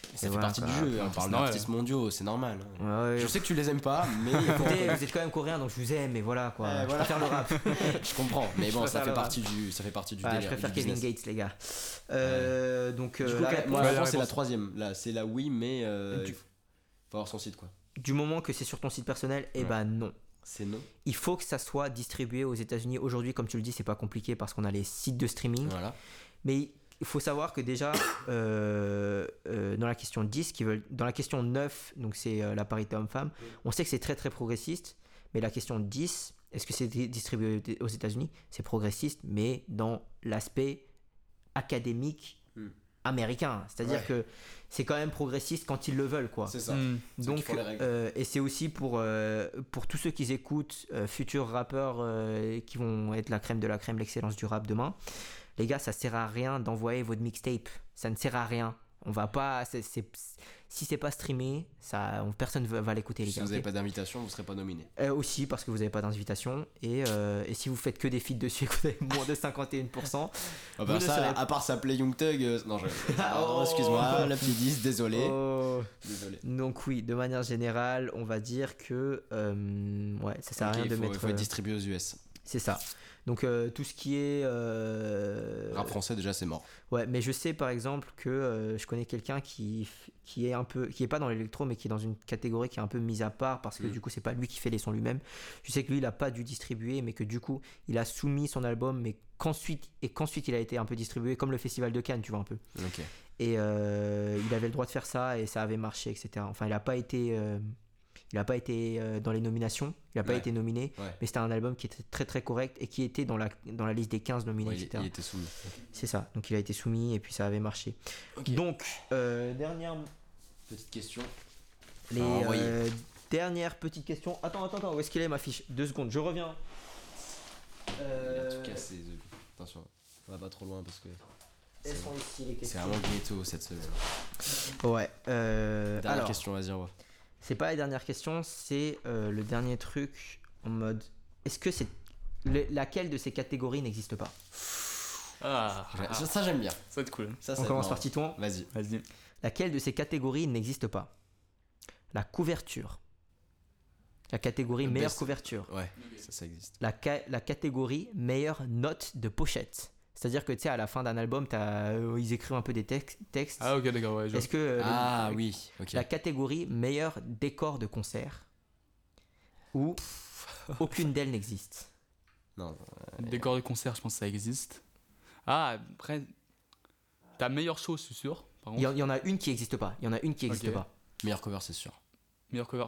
ça Et fait voilà, partie du jeu. On c'est parle d'artistes mondiaux, c'est normal. hein. Ouais, ouais, Je sais que tu les aimes pas, mais Écoutez, vous êtes quand même coréen, donc je vous aime, mais voilà quoi. Ouais, je voilà. préfère le rap. je comprends. Mais bon, ça fait partie du, ça fait partie du Ouais, je délire. préfère du Kevin business. Gates, les gars. Euh, donc, euh, coup, réponse- moi, réponse, c'est la troisième. Là, c'est la oui, mais euh, Du- faut avoir son site quoi. du moment que c'est sur ton site personnel, eh ben non. C'est non. Il faut que ça soit distribué aux États-Unis. Aujourd'hui, comme tu le dis, c'est pas compliqué parce qu'on a les sites de streaming. Voilà. Mais il faut savoir que déjà, euh, euh, dans la question 10, qui veulent, dans la question 9, donc c'est euh, la parité homme-femme, on sait que c'est très très progressiste. Mais la question 10, est-ce que c'est di- distribué aux États-Unis? C'est progressiste, mais dans l'aspect académique Hmm. américain. C'est-à-dire Ouais. que c'est quand même progressiste quand ils le veulent, quoi. C'est ça. Hmm. Donc, euh, et c'est aussi pour, euh, pour tous ceux qui écoutent, euh, futurs rappeurs euh, qui vont être la crème de la crème, l'excellence du rap demain. Les gars, ça sert à rien d'envoyer votre mixtape. Ça ne sert à rien. On va pas. c'est- si c'est pas streamé, ça, on- personne va, va l'écouter, les Si gars. vous n'avez pas d'invitation, vous serez pas nominé. Euh, aussi parce que vous n'avez pas d'invitation. Et, euh, et si vous faites que des feats dessus et que vous avez moins de 51%, Ah bah ne ça, serez- à part ça Play Young Thug, euh, non je. Oh. Excuse-moi, la petite 10, désolé. oh. Désolé. donc oui, de manière générale, on va dire que ouais, ça sert à rien de faut, mettre. il faut être distribué aux US. C'est ça. Donc euh, tout ce qui est. euh, Rap français, déjà, c'est mort. Ouais, mais je sais par exemple que euh, je connais quelqu'un qui, qui est un peu. qui est pas dans l'électro, mais qui est dans une catégorie qui est un peu mise à part parce que Mm. du coup, c'est pas lui qui fait les sons lui-même. Je sais que lui, il a pas dû distribuer, mais que du coup, il a soumis son album, mais qu'ensuite. et qu'ensuite, il a été un peu distribué, comme le Festival de Cannes, tu vois un peu. Et il avait le droit de faire ça et ça avait marché, etc. Enfin, il a pas été. Il a pas été euh, dans les nominations, il a pas Ouais. été nominé, Ouais. mais c'était un album qui était très très correct et qui était dans la, dans la liste des 15 nominés, Ouais, etc. il était soumis. C'est ça, donc il a été soumis et puis ça avait marché. Donc, euh, dernière, Petite question. les, euh, dernières petites questions. Attends, attends, attends, où est-ce qu'il est ma fiche? Deux secondes, je reviens. Il a tout cassé. Attention, on va pas trop loin parce que c'est vraiment ghetto cette semaine. Ouais. euh, Dernière alors, question, vas-y, on va. C'est pas la dernière question, c'est euh, le dernier truc en mode. Est-ce que c'est le- laquelle de ces catégories n'existe pas? Ah, Ça, ça, j'aime bien. ça va être cool. Ça, On va commence être par Titouan. marrant. Vas-y. Vas-y. Laquelle de ces catégories n'existe pas? La couverture. La catégorie Le meilleure best. couverture. Ouais, ça, ça existe. la, ca- la catégorie meilleure note de pochette. C'est-à-dire que tu sais, à la fin d'un album, t'as- euh, ils écrivent un peu des tex- textes. Ah, ok, d'accord, ouais. Est-ce que euh, le- Ah oui, la catégorie meilleur décor de concert ou aucune d'elles n'existe? Non, Décor de concert, je pense que ça existe. Ah, après. Ta meilleure chose, je suis sûr. Par Il y, en- il y en a une qui n'existe pas. Il y en a une qui n'existe pas. meilleur cover, c'est sûr. Meilleure cover,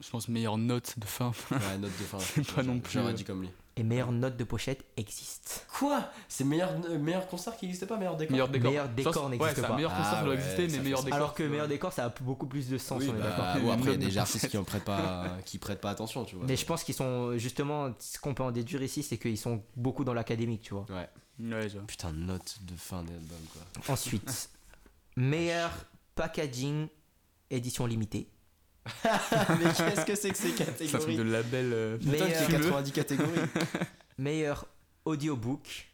je pense meilleure note de fin. Ouais, note de fin. C'est pas non plus, J'aurais euh, dit comme lui. Et meilleure note de pochette existe. Quoi? C'est meilleur, euh, meilleur concert qui n'existe pas, meilleur décor? Meilleur décor. Meilleur Je décor pense- n'existe ouais, ça, pas. Meilleur concert Ah doit ouais, exister, mais meilleur décor. Alors que meilleur décor, ça a beaucoup plus de sens, Oui, on est bah, d'accord. bon, après, il y a des de artistes qui en prêtent pas, qui prêtent pas attention, tu vois. Mais je pense qu'ils sont justement, ce qu'on peut en déduire ici, c'est qu'ils sont beaucoup dans l'académique, tu vois. Ouais. Ouais, je- Putain, note de fin d'album, quoi. Ensuite, meilleur packaging édition limitée. mais qu'est-ce que c'est que ces C'est un truc catégories de label. euh, Mais, Putain, qu'il y a euh, 90 catégories. Meilleur audiobook.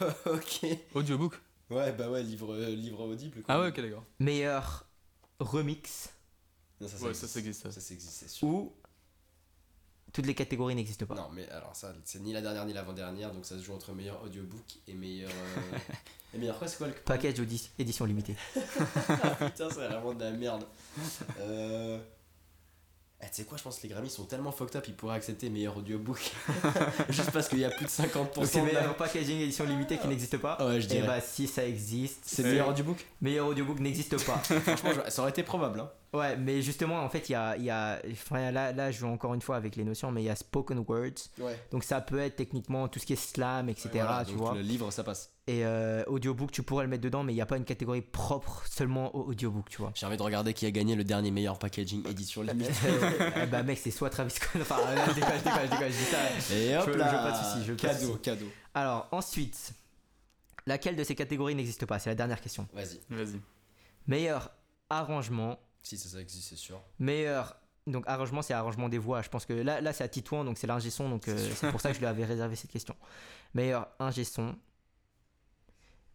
ok. Audiobook. Ouais, bah ouais, livre, euh, livre audible. quoi. Ah ouais, ok, d'accord. Meilleur remix. Non, ça, Ouais, ça, ça existe, ça. Ça, ça existe, c'est sûr. Ou toutes les catégories n'existent pas. Non, mais alors ça, c'est ni la dernière ni l'avant-dernière, donc ça se joue entre meilleur audiobook et meilleur. euh, et meilleur quoi, c'est quoi le. Package édition limitée. Putain, c'est vraiment de la merde. Euh. eh, tu sais quoi, je pense que les Grammys sont tellement fucked up, ils pourraient accepter meilleur audiobook. Juste parce qu'il y a plus de 50% Donc c'est la- meilleur packaging édition limitée qui n'existe pas. Ah ouais, je Et dirais. bah si ça existe, c'est meilleur audiobook? meilleur audiobook n'existe pas. Franchement, ça aurait été probable. Hein. Ouais, mais justement en fait il y a, il y a enfin, là là je joue encore une fois avec les notions, mais il y a spoken words. Ouais. Donc ça peut être techniquement tout ce qui est slam, etc. Voilà, tu donc vois. Le livre, ça passe. Et euh, audiobook, tu pourrais le mettre dedans, mais il n'y a pas une catégorie propre seulement au audiobook, tu vois. J'ai envie de regarder qui a gagné le dernier meilleur packaging édition limitée. Eh bah mec, c'est soit Travis Scott. Enfin, là, je déconne, je je je dis ça. Et hop Je- je là veux pas de soucis, je veux pas de Cadeau, soucis. cadeau. Alors ensuite, laquelle de ces catégories n'existe pas? C'est la dernière question. Vas-y. Vas-y. Meilleur arrangement, Si ça, ça existe, c'est sûr. meilleur. Donc arrangement, c'est arrangement des voix. Je pense que là, là c'est à Titouan, donc c'est l'ingé son, donc euh, c'est pour ça que je lui avais réservé cette question. Meilleur ingé son,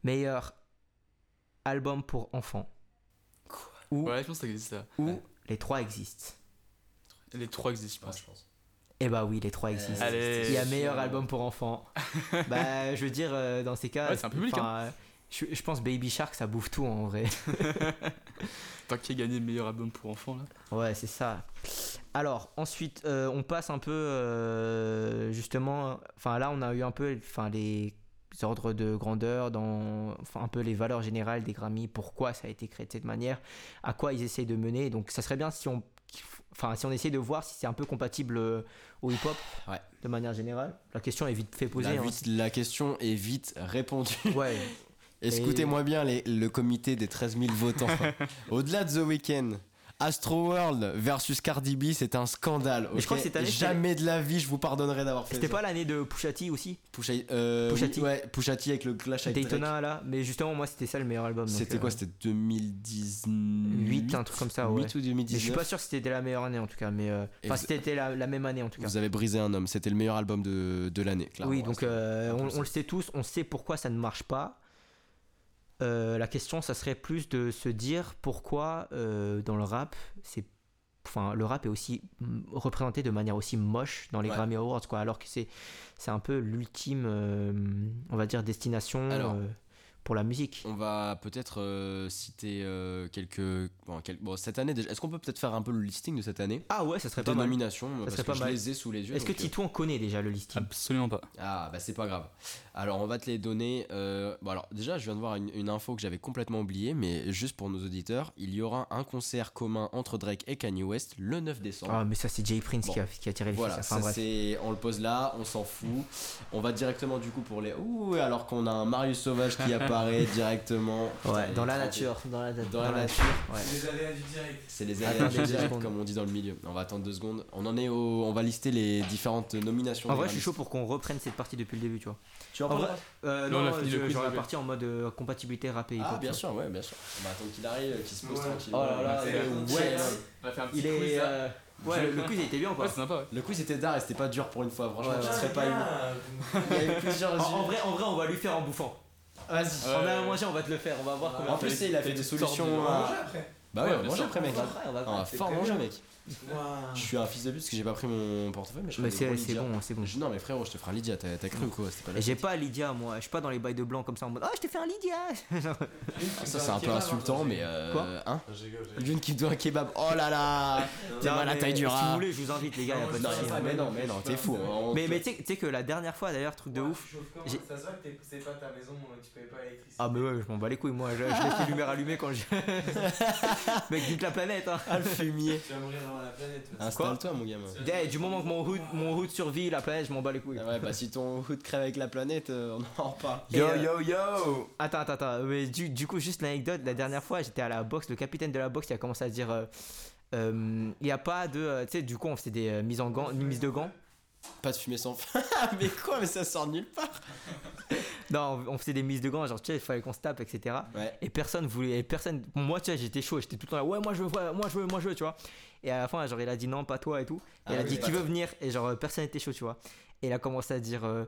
meilleur album pour enfants, Quoi? Ou, Ouais, je pense que ça existe, ça. ou Ouais. les trois existent. Les trois existent, je Ouais, pense. je pense. Eh bah oui, les trois existent. Allez. Il y a sûr. meilleur album pour enfants. bah, je veux dire, euh, dans ces cas. Ouais, c'est un public, enfin, euh, Je, je pense Baby Shark, ça bouffe tout en vrai. Tant qui a gagné le meilleur album pour enfants, là. Ouais, c'est ça. Alors, ensuite, euh, on passe un peu, euh, justement, enfin là, on a eu un peu enfin, les ordres de grandeur, dans, enfin, un peu les valeurs générales des Grammy, pourquoi ça a été créé de cette manière, à quoi ils essayent de mener. Donc, ça serait bien si on, enfin, si on essaye de voir si c'est un peu compatible euh, au hip-hop, Ouais. de manière générale. La question est vite fait poser. La, hein. vite- la question est vite répondue. Ouais, Écoutez-moi bien les- le comité des 13 000 votants. Au-delà de The Weeknd, Astro World versus Cardi B, c'est un scandale. Je crois que cette année, Jamais de la vie je vous pardonnerai d'avoir fait c'était ça. pas l'année de Pusha T aussi euh, Pusha oui, T. Ouais, Pusha T avec le clash avec Drake. Daytona là, mais justement, moi, c'était ça le meilleur album. C'était quoi euh, C'était 2018 8, un truc comme ça, ouais. 8 ou Mais je 2019 suis pas sûr que c'était la meilleure année en tout cas, mais euh, enfin vous- c'était la, la même année en tout cas. Vous avez brisé un homme, c'était le meilleur album de, de l'année, clairement. oui, donc on le sait tous, on sait pourquoi ça ne marche pas. Euh, la question, ça serait plus de se dire pourquoi euh, dans le rap, c'est, enfin, le rap est aussi représenté de manière aussi moche dans les Ouais. Grammy Awards, quoi. Alors que c'est, c'est un peu l'ultime, euh, on va dire, destination Alors. Pour la musique. On va peut-être euh, citer euh, quelques. Bon, quel- bon, cette année déjà. Est-ce qu'on peut peut-être faire un peu le listing de cette année? Ah ouais, ça serait Des pas mal. nominations, parce serait que pas je mal. les ai sous les yeux. Est-ce que euh, Titouan connaît déjà le listing? Absolument pas. Ah, bah c'est pas grave. Alors, on va te les donner. euh, Bon, alors, déjà, je viens de voir une, une info que j'avais complètement oubliée, mais juste pour nos auditeurs, il y aura un concert commun entre Drake et Kanye West le 9 décembre. Ah, mais ça, c'est Jay Prince Bon. qui, a, qui a tiré le Voilà. Enfin, ça c'est, on le pose là, on s'en fout. On va directement du coup pour les. Ouh, alors qu'on a un Marius Sauvage qui apparaît directement. Ouais, dans la nature. Dans la, Dans la nature. Ouais. C'est les aléas du direct. C'est les aléas du direct, comme on dit dans le milieu. On va attendre deux secondes. On en est au. On va lister les différentes nominations. En vrai, je suis chaud pour qu'on reprenne cette partie depuis le début, tu vois. Tu en En vrai, Euh, Non, non, on a je- quiz, genre la partie en mode euh, compatibilité rap et hip-hop. Ah, bien sûr, ouais, bien sûr. On va attendre qu'il arrive, qu'il se pose tranquille. Oh là là, ouais, On va faire un est. euh, Ouais, le, le quiz il était bien ou pas Ouais, sympa, ouais. Le quiz était d'art et c'était pas dur pour une fois. Franchement, Ouais, ouais. serais pas eu. Il y a eu plusieurs en, en vrai, en vrai, on va lui faire en bouffant. Vas-y. On a à manger, on va te le faire. On va voir comment. En plus, il a fait des solutions. Bah ouais, on va manger après, mec. On va après, on va On va après. fort manger, mec. Je suis un fils de pute parce que j'ai pas pris mon portefeuille, mais je c'est bon, c'est bon. Je- Non, mais frérot, je te ferai un Lydia. T'as t'as cru ou quoi? C'était pas la Et J'ai pas Lydia, moi. Je suis pas dans les bails de blanc comme ça en mode Ah, je t'ai fait un Lydia Ah, Ça, c'est un peu insultant, mais. euh, Quoi? Hein? Je rigole, je rigole. Une qui me doit un kebab. Oh là là T'es mal à la taille du Si rat. vous voulez, je vous invite, les gars. y a pas de Non, souci. mais non, mais non, t'es fou. on- Mais, mais tu sais- tu sais que la dernière fois, d'ailleurs, truc de Ouais, ouf. tu chauffes comment J'ai- Ça se voit que t'es- c'est pas ta maison, euh, tu payes pas l'électricité. Ah, mais ouais, je m'en bats les couilles, moi. Je, je laisse les lumières allumées quand je. Mec, nique la planète, hein. Ah, le fumier. Tu vas mourir la planète. toi. Installe-toi, mon gamin. Eh, du moment que mon hood, mon hood survit la planète, je m'en bats les couilles. Ah ouais, bah si ton hood crève avec la planète, euh, on en reparle. Et, euh, yo yo Attends, attends, attends. Mais du, du coup, juste l'anecdote, la dernière fois, j'étais à la boxe, le capitaine de la boxe, il a commencé à dire euh, euh, il n'y a pas de. euh, tu sais, du coup, on faisait des euh, mises en gants, une mise de gants. Pas de fumée sans fin. mais quoi Mais ça sort de nulle part. Non, on faisait des mises de gants, genre, tu sais, il fallait qu'on se tape, etc. Ouais. Et personne voulait. et Personne. Moi, tu sais, j'étais chaud, j'étais tout le temps là, ouais, moi je veux, ouais, moi je veux, moi je veux, tu vois. Et à la fin, genre, il a dit non, pas toi et tout. Et Ah il a oui, dit qui veut toi. venir? Et genre, euh, personne n'était chaud, tu vois. Et il a commencé à dire. euh,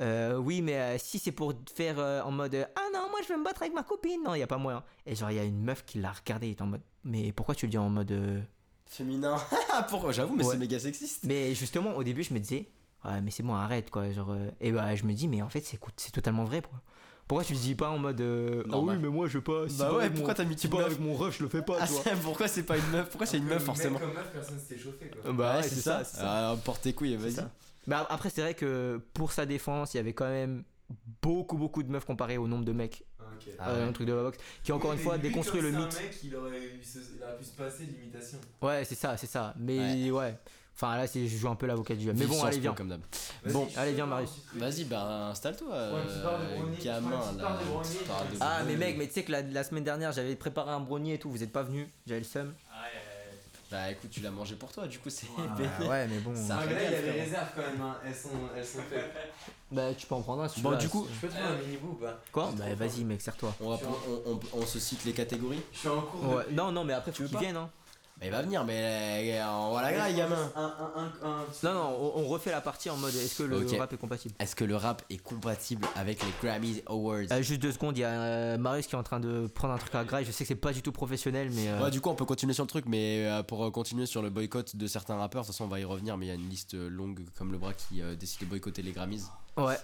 euh, oui, mais euh, si c'est pour faire en mode Ah non, moi je veux me battre avec ma copine, non, il y a pas moyen. Et genre, il y a une meuf qui l'a regardé, il était en mode Mais pourquoi tu le dis en mode. Féminin. Pourquoi J'avoue, mais Ouais. c'est méga sexiste. Mais justement, au début, je me disais Ouais, mais c'est bon, arrête quoi. Genre, Et bah, je me dis Mais en fait, c'est c'est totalement vrai, quoi. Pourquoi tu dis pas en mode euh, Ah oui, mais moi je veux pas. si Bah ouais, pourquoi t'as mis si pas avec mon ref, je le fais pas, Ah, c'est- pourquoi c'est pas une meuf Pourquoi c'est une meuf forcément Comme meuf, personne s'était chauffé quoi. Bah ouais, Ouais, c'est ça. c'est ça. Porte tes couilles, vas-y. a- après, c'est vrai que pour sa défense, il y avait quand même beaucoup, beaucoup de meufs comparé au nombre de mecs Ah, ok. Ah ouais. dans le truc de la boxe. Qui, encore une fois, lui, déconstruit le c'est un mythe. mec, il aurait, eu ce- il aurait pu se passer l'imitation. Ouais, c'est ça, c'est ça. Mais ouais. Enfin, là, c'est- je joue un peu l'avocat du diable. Mais bon, allez, viens. comme d'hab. Bon, allez, viens, Marius. Vas-y, bah installe-toi, tu euh, gamin tu là. tu Ah, mais mec, mais tu sais que la, la semaine dernière, j'avais préparé un brownie et tout. Vous êtes pas venus. J'avais le seum. Bah écoute, tu l'as mangé pour toi, du coup c'est. Ah, ouais, mais bon. Ça Ah, il y a des réserves quand même, hein. elles, sont, elles sont faites. Bah, tu peux en prendre un si tu Bon, veux, du coup- Je peux te faire un mini bout ou pas? Quoi? Bah, vas-y, mec, serre-toi. On, va, on, on- on se cite les catégories Je suis en cours Ouais. Non, non, mais après, faut veux qu'il pas vienne, hein. Il va venir, mais euh, on voit la graille, gamin. Un, un, un, un, Non, non, on, on refait la partie en mode est-ce que le rap est compatible? Est-ce que le rap est compatible avec les Grammy Awards? Euh, Juste deux secondes, il y a euh, Marius qui est en train de prendre un truc à graille. Je sais que c'est pas du tout professionnel, mais. euh, Ouais, du coup, on peut continuer sur le truc, mais euh, pour continuer sur le boycott de certains rappeurs, de toute façon, on va y revenir, mais il y a une liste longue comme le bras qui euh, décide de boycotter les Grammys. ouais.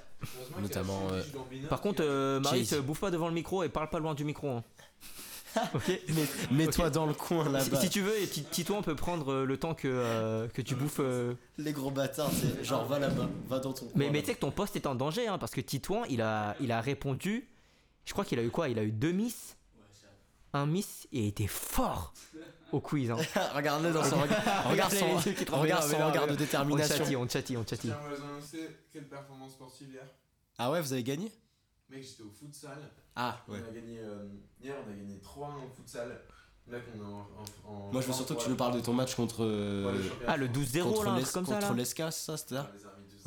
Notamment, euh, Par contre, euh, Marius, bouffe pas devant le micro et parle pas loin du micro. hein. ok Mets-toi dans le coin si, là-bas. si tu veux, et peut prendre euh, le temps que, euh, que tu bouffes. euh, Les gros bâtards, c'est genre va là-bas, va dans ton coin. Mais, mais tu sais que ton poste est en danger, hein, parce que Titouan, il a, il a répondu. Je crois qu'il a eu quoi Il a eu deux miss. Un miss et il était fort au quiz. Hein. Regarde-le dans son regard. Regarde son, regarde regard de On détermination. chatille, on chatille, on chatille. Tiens, on va vous annoncer quelle performance sportive hier. Ah ouais, vous avez gagné? Mec, j'étais au futsal. Ah On a gagné, euh, hier, on a gagné 3 en futsal. Là, qu'on est en, en, en- Moi je veux surtout que tu nous parles de ton match contre. euh, Ouais, le championnat. Ah, le 12-0 contre là, un l'Es- truc comme ça contre là l'ESCA, c'est ça, c'était Ouais, de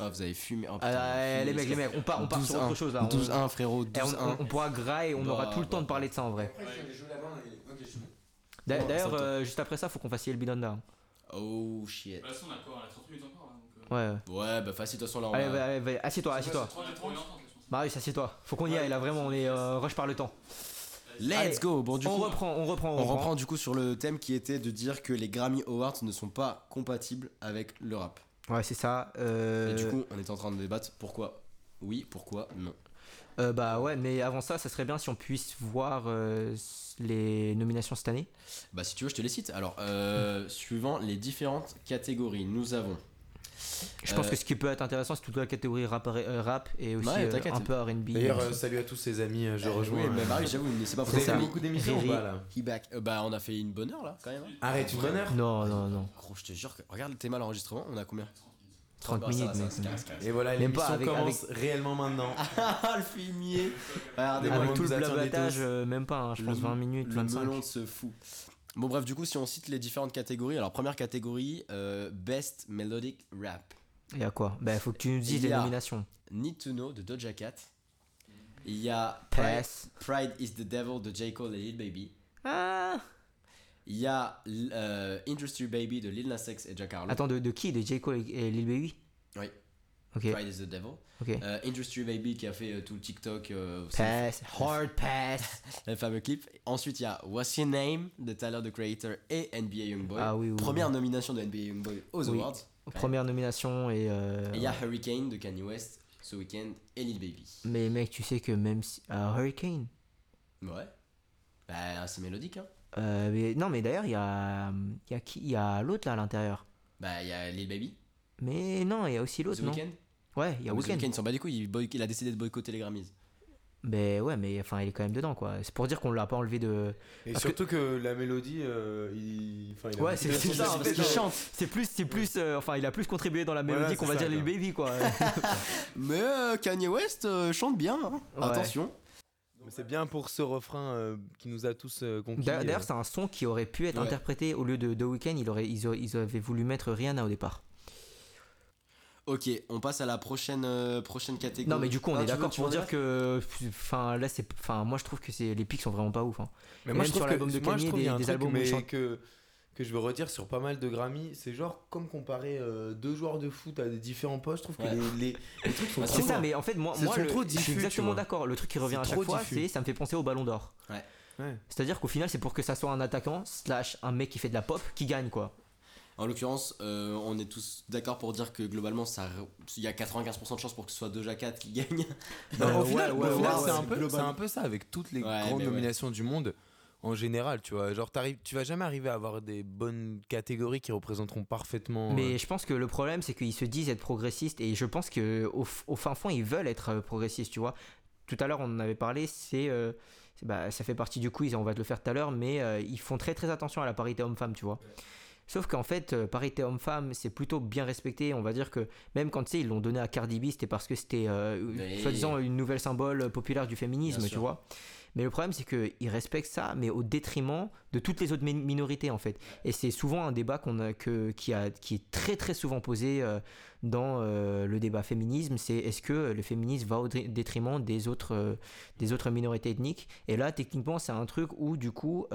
Ah, vous avez fumé. Oh, putain, ouais, fumé, les mecs, les mecs, on part, on part sur autre chose là. On- 12-1, frérot, Et on, 12-1. on- on pourra grailler, on Bah, aura tout le temps bah, de parler de ça en vrai. On Ouais, D'ailleurs, euh, juste après ça, faut qu'on fasse le bidon là. Oh shit. Bah, on a quoi On a 30 minutes encore là. Donc, Ouais. ouais. Ouais, bah facile, de toute façon là on Allez, allez, assieds-toi, assieds-toi. 30 et 30 Marius, assieds-toi. Faut qu'on y aille là, vraiment, on est euh, rush par le temps. Let's Allez, go. Bon, du on coup, reprend, on reprend, on, on reprend du coup sur le thème qui était de dire que les Grammy Awards ne sont pas compatibles avec le rap. Ouais, c'est ça. euh, Et du coup, on était en train de débattre pourquoi oui, pourquoi non. euh, bah ouais, mais avant ça, ça serait bien si on puisse voir euh, les nominations cette année. Bah si tu veux, je te les cite. Alors, suivant les différentes catégories, nous avons. Je pense Euh, que ce qui peut être intéressant, c'est toute la catégorie rap, euh, rap et aussi Ouais, euh, un peu R&B. D'ailleurs, euh, salut à tous ces amis, euh, je rejoins. Oui, mais bah oui, j'avoue, mais c'est pas Vous pour ça. beaucoup d'émissions ou Riri. pas là He back. Euh, bah on a fait une bonne heure là quand même. hein. Arrête, une bonne heure Non, non, non. Gros, je te jure que regarde t'es mal enregistrement, on a combien 30 Bah, ça minutes, ça carré. Et voilà, Même pas l'émission avec- commence réellement maintenant. Ah le fumier. Regardez Ah, Avec tout le blablatage, tous. euh, même pas, hein, je Le- pense 20 minutes, Le 25. melon se fout. Bon bref, du coup si on cite les différentes catégories, alors première catégorie, euh, Best Melodic Rap. Il y a quoi? Bah, faut que tu nous dises Il les y a- nominations. Need to Know de Doja Cat. Il y a Pride. Pride is the Devil de J. Cole et Lil Baby. Ah Il y a euh, Industry Baby de Lil Nas X et Jack Harlow. Attends, de, de qui? De J. Cole et et Lil Baby? Oui. Ok, Pride is the Devil. ok. Euh, Industry Baby qui a fait euh, tout le TikTok, euh, Pass, hard pass. le fameux clip. Ensuite, il y a What's Your Name de Tyler the Creator et NBA Youngboy. Ah oui, oui. Première nomination de NBA Youngboy aux. Awards. Première nomination et. Et il y a Hurricane de Kanye West ce week-end et Lil Baby. Mais mec, tu sais que même si. ah, Hurricane Ouais. Bah, c'est mélodique, hein. Euh, mais, Non, mais d'ailleurs, il y a. Il y a qui Il y a l'autre là à l'intérieur. Bah, il y a Lil Baby, Mais non, il y a aussi The l'autre, non Weeknd. Ouais, il y a The Weekend. Weeknd, il s'en bat les couilles, il, boy- il a décidé de boycotter les Grammys. Mais ouais, mais enfin, il est quand même dedans quoi. C'est pour dire qu'on l'a pas enlevé de. Et Parce surtout que... la mélodie, euh, il... Enfin, il a Ouais, c'est ça, parce qu'il chante. C'est plus, c'est plus, euh, enfin, il a plus contribué dans la Voilà, mélodie qu'on va ça, dire Lil. Baby quoi. Mais euh, Kanye West euh, chante bien, hein. Ouais. attention. C'est bien pour ce refrain euh, qui nous a tous euh, conquis. D'ailleurs, euh. d'ailleurs, c'est un son qui aurait pu être Ouais. interprété au lieu de The Weeknd. Il aurait, ils, auraient- ils avaient voulu mettre Rihanna au départ. Ok, on passe à la prochaine, euh, prochaine catégorie. Non, mais du coup, on Ah, est d'accord pour dire que, enfin, là, c'est, enfin, moi, je trouve que c'est les pics sont vraiment pas ouf. hein. Mais Même moi, je sur trouve l'album que, de Kanye, des- des albums mais chante. que, que je veux redire sur pas mal de Grammy, c'est genre comme comparer euh, deux joueurs de foot à des différents postes, je trouve que les, les, les trucs sont Ah, C'est ça, mais en fait, moi, moi le- trop je suis exactement d'accord. Le truc qui revient à chaque fois, c'est, ça me fait penser au Ballon d'Or. Ouais. C'est-à-dire qu'au final, c'est pour que ça soit un attaquant slash un mec qui fait de la pop qui gagne quoi. En l'occurrence, euh, on est tous d'accord pour dire que globalement, ça, il y a 95% de chances pour que ce soit Doja Cat qui gagne. Euh, au final, ouais, au ouais, final, ouais, c'est ouais, un, peu- un ça avec toutes les Ouais, grandes nominations du monde en général, tu vois. Genre, tu vas jamais arriver à avoir des bonnes catégories qui représenteront parfaitement. Mais euh, je pense que le problème, c'est qu'ils se disent être progressistes et je pense que au, fin fond, ils veulent être euh, progressistes, tu vois. Tout à l'heure, on en avait parlé, c'est, euh, bah, ça fait partie du quiz, on va te le faire tout à l'heure, mais euh, ils font très très attention à la parité homme-femme, tu vois. Sauf qu'en fait, euh, parité homme-femme, c'est plutôt bien respecté. On va dire que même quand tu sais, ils l'ont donné à Cardi B, c'était parce que c'était euh, Oui. soi-disant une nouvelle symbole populaire du féminisme, Bien tu sûr. vois. Mais le problème, c'est qu'ils respectent ça, mais au détriment de toutes les autres mi- minorités, en fait. Et c'est souvent un débat qu'on a, que, qui, a, qui est très très souvent posé euh, dans euh, le débat féminisme. C'est est-ce que le féminisme va au dé- détriment des autres, euh, des autres minorités ethniques? Et là, techniquement, c'est un truc où, du coup,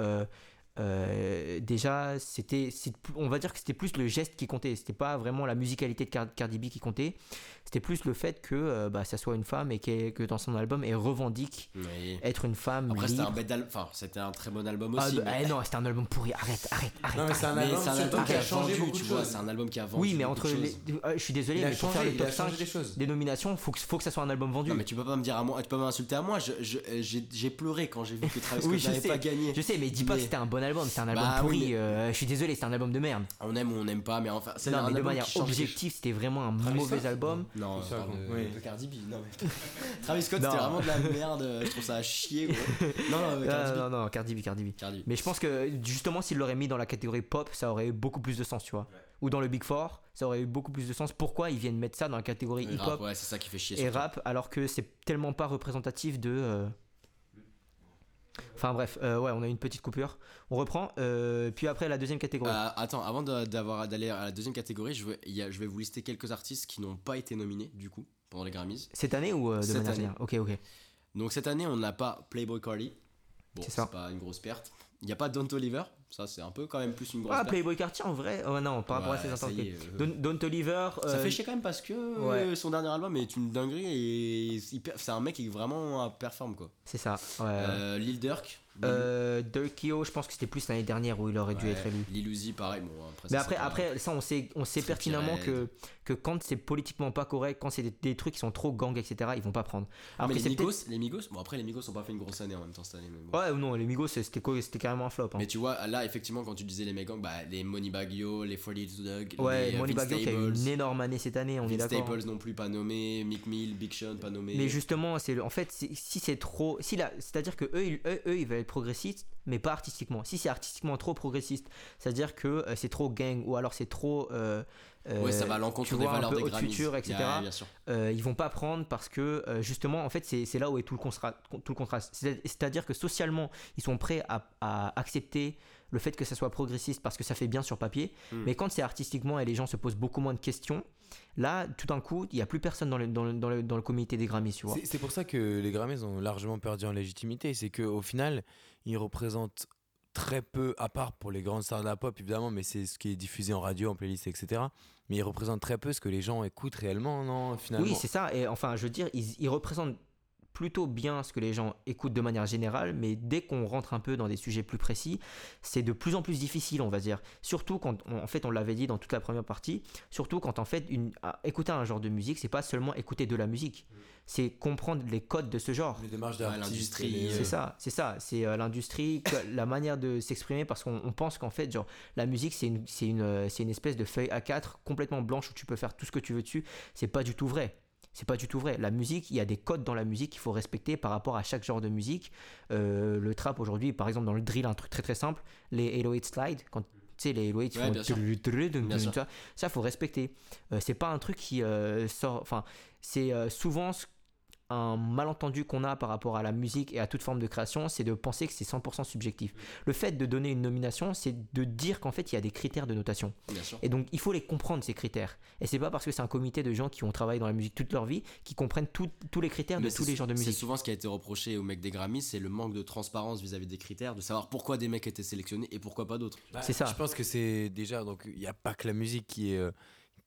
euh, déjà, c'était, on va dire que c'était plus le geste qui comptait. C'était pas vraiment la musicalité de Car- Cardi B qui comptait. C'était plus le fait que euh, bah, ça soit une femme et qu'elle- que dans son album, elle revendique Oui. être une femme Après, c'était un, libre. bête al- enfin, c'était un très bon album Ah, aussi. bah, mais- eh non, c'était un album pourri. Arrête, arrête, arrête. Non, mais c'est un album un album qui a vendu, changé beaucoup tu de vois. choses. C'est un album qui a vendu. Oui, mais entre les. euh, je suis désolé, Il a mais pour changé, faire le top changé 5 des choses. des nominations, faut que, faut que ça soit un album vendu. Non, mais tu peux pas me dire à moi, tu peux pas m'insulter à moi. J'ai pleuré quand j'ai vu que Travis Scott n'avait pas gagné. Je sais, mais dis pas que c'était un bon album, c'était un album Bah oui, pourri. mais- euh, je suis désolé, c'était un album de merde. On aime ou on n'aime pas, mais enfin, c'est Non, un mais de album manière objective, c'était vraiment un Travis mauvais Scott album. Non, de, oui. de Cardi B. Non, mais... Travis Scott, c'était vraiment de la merde. Je trouve ça à chier. Non, non, euh, Cardi B. non, non, Cardi B, Cardi B. Cardi B. Mais je pense que justement, s'il l'aurait mis dans la catégorie pop, ça aurait eu beaucoup plus de sens, tu vois. Ou dans le Big Four, ça aurait eu beaucoup plus de sens. Pourquoi ils viennent mettre ça dans la catégorie hip-hop ouais, c'est ça qui fait chier. et rap alors que c'est tellement pas représentatif de. euh, Enfin bref, euh, ouais, on a une petite coupure. On reprend. euh, puis après la deuxième catégorie. Euh, attends, avant d'avoir d'aller à la deuxième catégorie, je vais, il y a- je vais vous lister quelques artistes qui n'ont pas été nominés du coup pendant les Grammys. Cette année ou de Cette manière année. Ok, ok. Donc cette année, on n'a pas Playboy Cardi. Bon, C'est pas une grosse perte. Il n'y a pas Don't Oliver? Ça, c'est un peu quand même plus une grosse Ah. Playboy Cartier en vrai Oh non, par rapport à ses est, euh, Don, Toliver. Ça euh, fait chier quand même parce que euh, ouais. son dernier album est une dinguerie et c'est un mec qui vraiment euh, performe quoi. C'est ça. Ouais. Euh, Lil Durk, Euh, je pense que c'était plus l'année dernière où il aurait dû être élu. Lil Uzi, pareil. Bon, après, Mais après, après, ça, on sait, on sait pertinemment que, que quand c'est politiquement pas correct, quand c'est des, des trucs qui sont trop gang, etc., ils vont pas prendre. Mais les Migos, les Migos, bon après les Migos ont pas fait une grosse année en même temps cette année. Bon. Ouais, ou non, les Migos, c'était carrément un flop. hein. Mais tu vois, là effectivement, quand tu disais les Megang, bah, les Money Bagio, les 42 Dog, Ouais, les euh, Money qui a eu Staples, une énorme année cette année, on est d'accord. Staples non plus pas nommé, Mick Mill, Big Sean pas nommé. Mais justement, c'est en fait, si c'est trop, si la- c'est-à-dire que eux, ils- eux, eux, ils veulent être progressistes, mais pas artistiquement. Si c'est artistiquement trop progressiste, c'est-à-dire que euh, c'est trop gang ou alors c'est trop, euh, euh, ouais, ça va à l'encontre des valeurs des future, etc. Yeah, bien sûr. euh, ils vont pas prendre parce que justement, en fait, c'est là où est tout le, constra- tout le contraste. C'est- C'est-à-dire que socialement, ils sont prêts à, à accepter le fait que ça soit progressiste parce que ça fait bien sur papier, Hmm. mais quand c'est artistiquement et les gens se posent beaucoup moins de questions, là, tout d'un coup, il y a plus personne dans le, dans le, dans le, dans le comité des Grammys, tu vois. C'est- C'est pour ça que les Grammys ont largement perdu en légitimité. C'est qu'au final, ils représentent très peu, à part pour les grandes stars de la pop évidemment, mais c'est ce qui est diffusé en radio, en playlist, etc. Mais ils représentent très peu ce que les gens écoutent réellement, non Finalement? Oui, c'est ça. Et enfin, je veux dire, ils, ils représentent plutôt bien ce que les gens écoutent de manière générale, mais dès qu'on rentre un peu dans des sujets plus précis, c'est de plus en plus difficile, on va dire. Surtout quand, on- en fait, on l'avait dit dans toute la première partie, surtout quand en fait, une, à- écouter un genre de musique, c'est pas seulement écouter de la musique, c'est comprendre les codes de ce genre. les démarches d'artistes, l'industrie, C'est ça, c'est ça, c'est euh, l'industrie, la manière de s'exprimer, parce qu'on on pense qu'en fait, genre, la musique, c'est une, c'est une, euh, c'est une espèce de feuille A4 complètement blanche où tu peux faire tout ce que tu veux dessus. C'est pas du tout vrai. C'est pas du tout vrai. La musique, il y a des codes dans la musique qu'il faut respecter par rapport à chaque genre de musique. Euh, le trap aujourd'hui, par exemple, dans le drill, un truc très très simple, les 808 slide, quand tu sais, les 808 Ouais, font bien sûr. Bien sûr. ça, faut respecter. Euh, c'est pas un truc qui euh, sort. Enfin, c'est souvent ce- un malentendu qu'on a par rapport à la musique et à toute forme de création, c'est de penser que c'est 100% subjectif. Le fait de donner une nomination, c'est de dire qu'en fait il y a des critères de notation. Bien sûr. Et donc il faut les comprendre ces critères. Et c'est pas parce que c'est un comité de gens qui ont travaillé dans la musique toute leur vie qui comprennent tout- tous les critères de tous c'est- les genres de C'est musique. souvent ce qui a été reproché aux mecs des Grammys, c'est le manque de transparence vis-à-vis des critères, de savoir pourquoi des mecs étaient sélectionnés et pourquoi pas d'autres. Bah, C'est ça. Je pense que c'est déjà donc il n'y a pas que la musique qui est euh,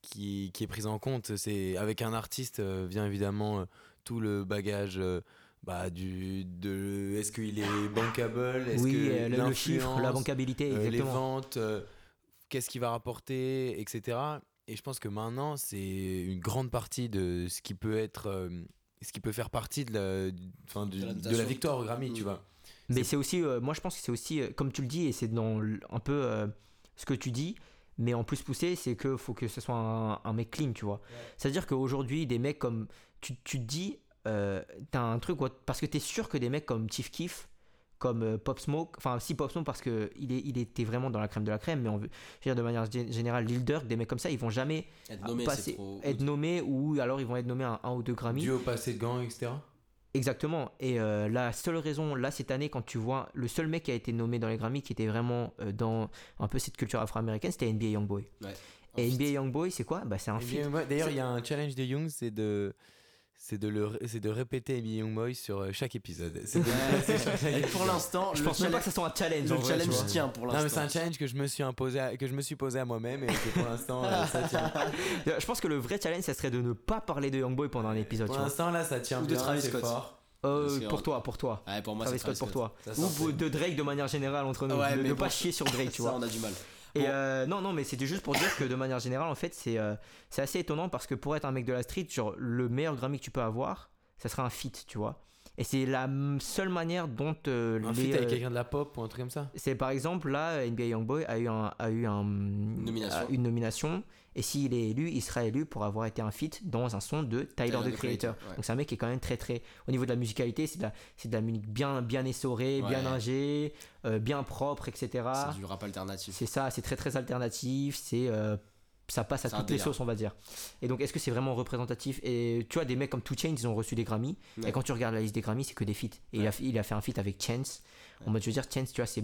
qui, qui est prise en compte. C'est avec un artiste euh, vient évidemment euh, tout le bagage. euh, bah, du de est-ce qu'il est bankable est-ce Oui, que euh, le, le chiffre, la bancabilité, euh, les ventes euh, qu'est-ce qu'il va rapporter etc et je pense que maintenant c'est une grande partie de ce qui peut être euh, ce qui peut faire partie de la, enfin, du- De la de la notation. victoire au Grammy Mm. tu vois Mais c'est aussi, euh, moi je pense que c'est aussi, euh, comme tu le dis, et c'est dans un peu euh, ce que tu dis, mais en plus poussé, c'est que faut que ce soit un, un mec clean, tu vois. C'est-à-dire qu'aujourd'hui, des mecs comme. Tu, tu te dis, euh, t'as un truc, parce que t'es sûr que des mecs comme Chief Keef, comme euh, Pop Smoke, enfin si Pop Smoke parce que il, est, il était vraiment dans la crème de la crème, mais on veut, je veux dire de manière gé- générale, Lil Durk, des mecs comme ça, ils vont jamais Être nommé, passer, trop. être nommés ou alors ils vont être nommés à un ou deux Grammy. dû au passé de gants etc Exactement. Et euh, la seule raison, là, cette année, quand tu vois le seul mec qui a été nommé dans les Grammy qui était vraiment euh, dans un peu cette culture afro-américaine, c'était NBA Youngboy. Ouais. Et Un NBA. Youngboy, c'est quoi? Bah, C'est un ouais, D'ailleurs, il y a un challenge de Young, c'est de, c'est de, le, c'est de répéter NBA Youngboy sur euh, chaque épisode. C'est de- pour l'instant, Je pense même pas challenge, que ça soit un challenge. le vrai, challenge vois. tient pour Non, mais c'est l'instant. un challenge que je me suis imposé, à- que je me suis posé à moi-même et que pour l'instant, euh, ça tient. Je pense que le vrai challenge, ça serait de ne pas parler de Youngboy pendant un épisode. Pour l'instant, là, ça tient Ou de Travis Scott. fort. Euh, pour toi, pour toi. Ouais, pour moi, Travis c'est Scott pour toi. Ça Ou de Drake de manière générale entre nous. Ouais, ne bon. pas chier sur Drake, tu Ça, vois. on a du mal. Et Bon. euh, non, non, mais c'était juste pour dire que de manière générale, en fait, c'est euh, c'est assez étonnant parce que pour être un mec de la street, genre, le meilleur Grammy que tu peux avoir, ça sera un feat, tu vois. Et c'est la seule manière dont euh, Un les. feat avec euh, quelqu'un de la pop ou un truc comme ça? C'est par exemple là, NBA Youngboy a eu, un, a eu un, Nomination. a- une nomination. Et s'il est élu, il sera élu pour avoir été un feat dans un son de Tyler, Tyler, the the Creator. Creator, ouais. Donc c'est un mec qui est quand même très très. Au niveau de la musicalité, c'est de la, c'est de la musique bien, bien essorée, bien ingée, euh, bien propre, etc. C'est du rap alternatif. C'est ça, c'est très très alternatif, c'est euh, ça passe à toutes les sauces, on va dire. Et donc, est-ce que c'est vraiment représentatif? Et tu vois, des mecs comme 2 Chainz, ils ont reçu des Grammys. Ouais. Et quand tu regardes la liste des Grammys, c'est que des feats. Et il, a, il a fait un feat avec Chance. En mode, je veux dire, Chance, tu vois, c'est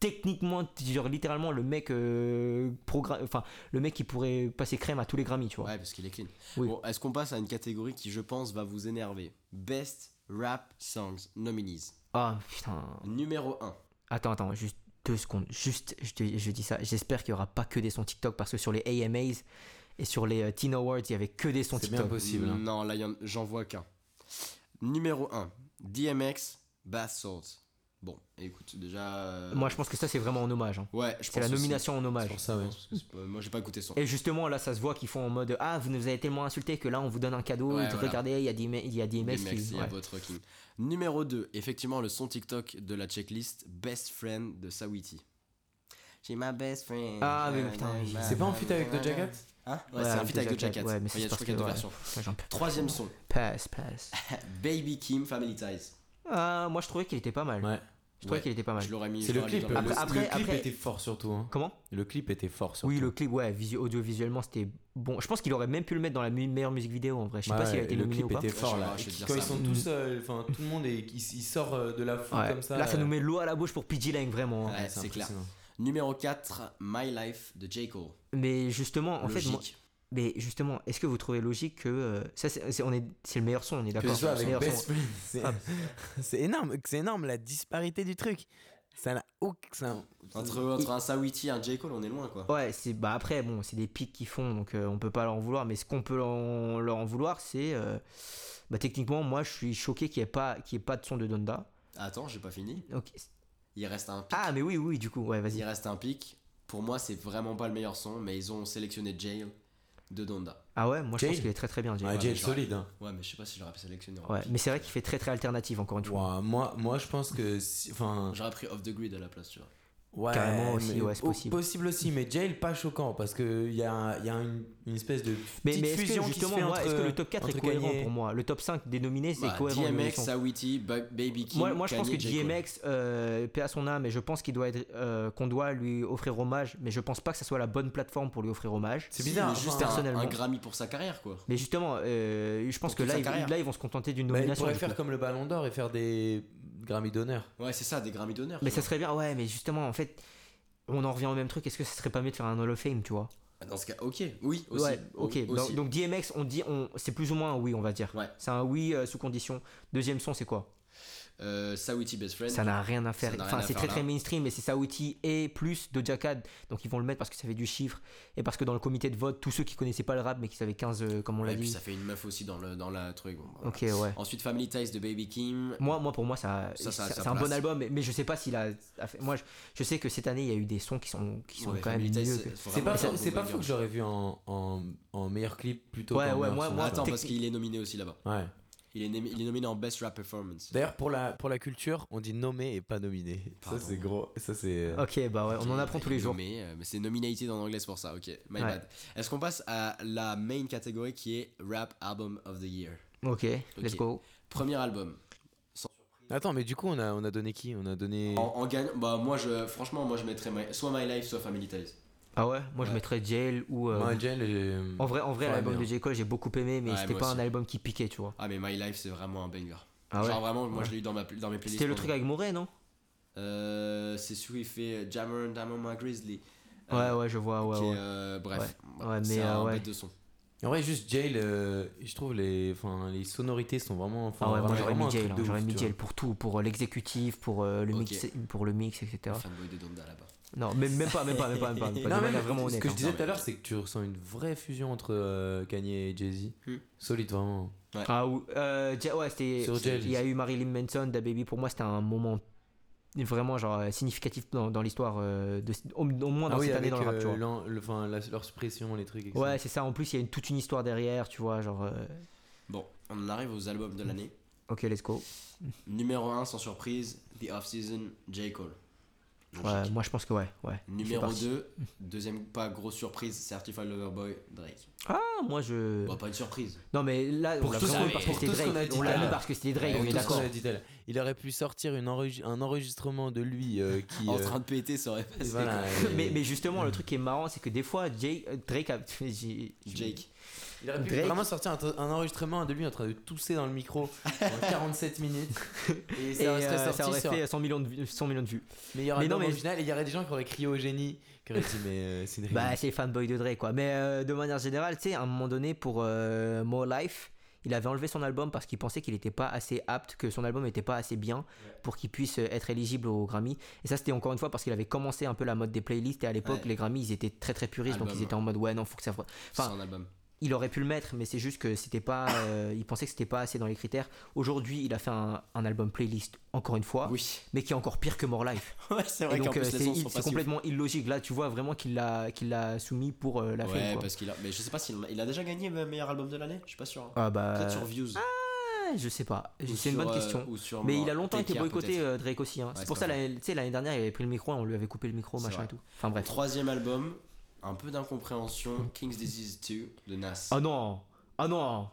techniquement, genre, littéralement, le mec, euh, enfin, le mec qui pourrait passer crème à tous les Grammys, tu vois. Ouais, parce qu'il est clean. Oui. Bon, est-ce qu'on passe à une catégorie qui, je pense, va vous énerver? Best Rap Songs Nominees. Ah putain. Numéro 1. Attends, attends, juste deux secondes. Juste, je, te- je dis ça. J'espère qu'il n'y aura pas que des sons TikTok parce que sur les AMAs et sur les euh, Teen Awards, il y avait que des sons C'est bien TikTok. possible. hein. Non, là, j'en vois qu'un. Numéro 1. DMX, Bath Salts. Bon, écoute, déjà. euh, Moi, je pense que ça, c'est vraiment en hommage. hein. Ouais, je C'est la pense aussi. nomination en hommage. Pour ça, ouais. Que pas- Moi, j'ai pas écouté son. Et justement, là, ça se voit qu'ils font en mode Ah, vous nous avez tellement insulté que là, on vous donne un cadeau. Ouais, voilà. Regardez, il y a DMX, il y a DMX DMX, qui. il y a ouais. votre King. Numéro 2, effectivement, le son TikTok de la checklist Best Friend de Sawiti. J'ai ma best friend. Ah, mais putain. C'est pas en feat avec Doja Cat Hein Ouais, Ouais, c'est un feat avec Cat, Cat. ouais, mais Il y c'est a, je parce qu'il y a que, deux ouais. versions. Ouais, j'en peux. Troisième son, Pass, pass. Baby Kim Family Ties. Ah, moi, je trouvais qu'il était pas mal. Ouais. Je trouvais qu'il était pas mal. Je l'aurais mis. C'est le clip. mis Le, dans Après- le- clip après- était fort surtout. hein. Comment? Le clip était fort surtout. Oui, le clip, ouais, visu- audiovisuellement, c'était bon. Je pense qu'il aurait même pu le mettre dans la meilleure musique vidéo en vrai. Je sais pas s'il a été le nominé clip ou pas. était fort là. Quand ça. ils sont tous seuls, enfin tout le monde est, il, il sort euh, de la foule Ouais. comme ça. Là, ça euh, nous met l'eau à la bouche pour PG Lang, vraiment. hein. Ouais, c'est clair. Numéro 4, My Life de J. Cole. Mais justement, en fait, moi, Logique. Mais justement, est-ce que vous trouvez logique que euh, ça, c'est c'est- on est, c'est le meilleur son, on est Que d'accord ce soit c'est le avec meilleur Best son. Friend, c'est Ah. c'est énorme, c'est énorme la disparité du truc. Ça n'a aucun. ça- Entre, entre un Sawiti et un J. Cole, on est loin quoi. Ouais, c'est bah après bon, c'est des pics qu'ils font, donc euh, on peut pas leur en vouloir. Mais ce qu'on peut leur en, leur en vouloir, c'est euh, bah techniquement, moi, je suis choqué qu'il n'y ait pas qu'il y ait pas de son de Donda. Attends, j'ai pas fini. Ok. Il reste un pic. Ah, mais oui, oui, du coup, ouais, Il vas-y. reste un pic. Pour moi, c'est vraiment pas le meilleur son, mais ils ont sélectionné Jail de Donda. Ah ouais, moi je pense qu'il est très très bien. Jay. Ouais, Ouais, Jay solide. hein. Ouais, mais je sais pas si j'aurais sélectionné. Ouais, mais c'est vrai qu'il fait très très alternatif encore une fois. Moi, moi, je pense que. si- Enfin. J'aurais pris Off the Grid à la place, tu vois. Ouais, Carrément aussi, ouais, c'est possible. Possible aussi, mais Jail, pas choquant parce qu'il y a, un- il y a une, une espèce de. Mais, petite mais est-ce fusion que qui se justement, fait entre- est-ce que le top 4 est cohérent Kanye- pour moi? Le top 5 dénominé, c'est Bah, cohérent. DMX. Sawiti, Ba- Baby Kim. Moi, moi je pense que Kanye, J. DMX, euh, paix à son âme, et je pense qu'il doit être, euh, qu'on doit lui offrir hommage, mais je pense pas que ça soit la bonne plateforme pour lui offrir hommage. C'est Si, bizarre. mais juste enfin, un- personnellement. un, Grammy pour sa carrière, quoi. Mais justement, euh, je pense Pour que là ils, là, ils vont se contenter d'une bah, nomination. pourrait du faire coup. comme le Ballon d'Or et faire des Grammy d'honneur. Ouais, c'est ça, des Grammy d'honneur. Mais ça vois. serait bien, ouais, mais justement, en fait, on en revient au même truc. Est-ce que ça serait pas mieux de faire un Hall of Fame, tu vois? Dans ce cas, ok, oui, aussi. Ouais, ok. Donc DMX, on dit, on, c'est plus ou moins un oui, on va dire. Ouais. C'est un oui euh, sous condition. Deuxième son, c'est quoi? Euh, Sawiti Best Friend. Ça n'a rien à faire. Enfin, c'est très là. très mainstream, mais c'est Saouti et plus Doja Cat. Donc ils vont le mettre parce que ça fait du chiffre et parce que dans le comité de vote, tous ceux qui connaissaient pas le rap mais qui savaient 15, euh, comme on Ouais, l'a et puis dit. ça fait une meuf aussi dans, le, dans la truc. bon, voilà. Ok, ouais. Ensuite, Family Ties de Baby Kim. Moi, moi, pour moi, ça, c'est un bon album, mais, mais je sais pas s'il a, a fait- Moi, je, je sais que cette année, il y a eu des sons qui sont, qui sont Ouais, quand même Family Ties, mieux. c'est- pas, c'est bon pas fou que j'aurais vu en, en, en meilleur clip plutôt Ouais, ouais, moi- moi, Attends, parce qu'il est nominé aussi là-bas. Ouais. Il est, nomi- il est nominé en Best Rap Performance. D'ailleurs, pour la, pour la culture, on dit nommé et pas nominé. Pardon. Ça, c'est gros. Ça, c'est. Ok, bah ouais, on en apprend tous les jours. nommé, euh, mais c'est nominated en anglais pour ça, ok. My Ouais. bad. Est-ce qu'on passe à la main catégorie qui est Rap Album of the Year? Ok, let's go. Premier album. Attends, mais du coup, on a, on a donné qui? On a donné. En, en gagnant, bah moi je, franchement, moi je mettrais My- soit My Life, soit Family Ties. Ah ouais, moi je Ouais. mettrais Jail ou. euh, Moi, Jail, j'ai- en vrai, en vrai Ouais, l'album de J. Cole, j'ai beaucoup aimé, mais Ouais, c'était pas aussi. un album qui piquait, tu vois. Ah mais My Life c'est vraiment un banger. Ah ouais? Genre vraiment, moi Ouais. je l'ai eu dans, ma, dans mes playlists. C'était le truc avec Moret, non? Euh, c'est celui il fait Jammer Damon My Grizzly. Ouais, Euh, ouais, je vois, ouais, qui est, ouais. euh, bref, Ouais, mais, c'est euh, un ouais. bête de son. En vrai, juste Jail, euh, je trouve les, enfin, les sonorités sont vraiment. Ah ouais, moi j'aurais mis Jail, hein, j'aurais mis Jail pour tout, pour euh, l'exécutif, pour, euh, le mix, pour le mix, etc. Fanboy de Donda là-bas. Non, même, même pas, même pas, même pas, même pas. même pas, Non, manière vraiment ce honnête. que je hein. disais tout à l'heure, c'est que tu ressens une vraie fusion entre euh, Kanye et Jay-Z. Hmm. Solide, vraiment. Ah ou- euh, Ja- ouais, c'était. Il y a eu Marilyn Manson, Da Baby. Pour moi, c'était un moment vraiment genre euh, significatif dans, dans l'histoire, euh, de, au, au moins dans ah oui, cette année avec dans le rap, euh, tu vois. l'en- le- enfin, la- leur suppression, les trucs. etc. Ouais, c'est ça. En plus, il y a une, toute une histoire derrière, tu vois. Genre, euh, Bon, on en arrive aux albums de l'année. ok, let's go. Numéro 1 sans surprise, The Off-Season, J. Cole. Ouais, moi, je pense que ouais, ouais. Numéro partie. 2, deuxième pas grosse surprise, Certified Lover Boy, Drake. Ah, moi, je. Bon, pas une surprise. Non, mais là, Pour on l'a mis parce que c'était Drake. On l'a mis parce que c'était Drake, on est d'accord. Il aurait pu sortir une un enregistrement de lui euh, qui. En euh, train de péter, ça aurait passé. voilà, Mais, mais justement, le truc qui est marrant, c'est que des fois, euh, Drake a. Jake. Il aurait pu Drake- vraiment sortir un, un enregistrement de lui en train de tousser dans le micro en 47 minutes. Et Et ça euh, sorti aurait sur fait 100 millions de vues. 100 millions de vues. Mais album non, mais- original. Et il y aurait des gens qui auraient crié au génie, qui auraient dit mais euh, c'est une Bah, c'est les fanboys de Drake, quoi. Mais euh, de manière générale, tu sais, à un moment donné, pour euh, More Life, il avait enlevé son album parce qu'il pensait qu'il n'était pas assez apte, que son album n'était pas assez bien pour qu'il puisse être éligible au Grammy. Et ça, c'était encore une fois parce qu'il avait commencé un peu la mode des playlists. Et à l'époque, Ouais. les Grammys, ils étaient très très puristes, donc ils étaient en mode ouais, non, faut que ça. Enfin, un album. Il aurait pu le mettre, mais c'est juste que c'était pas. euh, il pensait que c'était pas assez dans les critères. Aujourd'hui, il a fait un, un album playlist, encore une fois, Oui. mais qui est encore pire que More Life. Ouais, c'est vrai donc, euh, c'est complètement illogique. Là, tu vois vraiment qu'il l'a qu'il l'a soumis pour euh, la Ouais, quoi. parce qu'il a. Mais je sais pas s'il il a déjà gagné le meilleur album de l'année. Je suis pas sûr. hein. Ah bah. Peut-être sur Views. ah, je sais pas. C'est une bonne euh, question. Mais il a longtemps été boycotté euh, Drake aussi. hein. Ouais, c'est pour ça, l'année- tu sais, l'année dernière, il avait pris le micro, on lui avait coupé le micro, machin vrai. et tout. Enfin bref. Troisième album, un peu d'incompréhension, King's Disease 2 de Nas. Ah non Ah non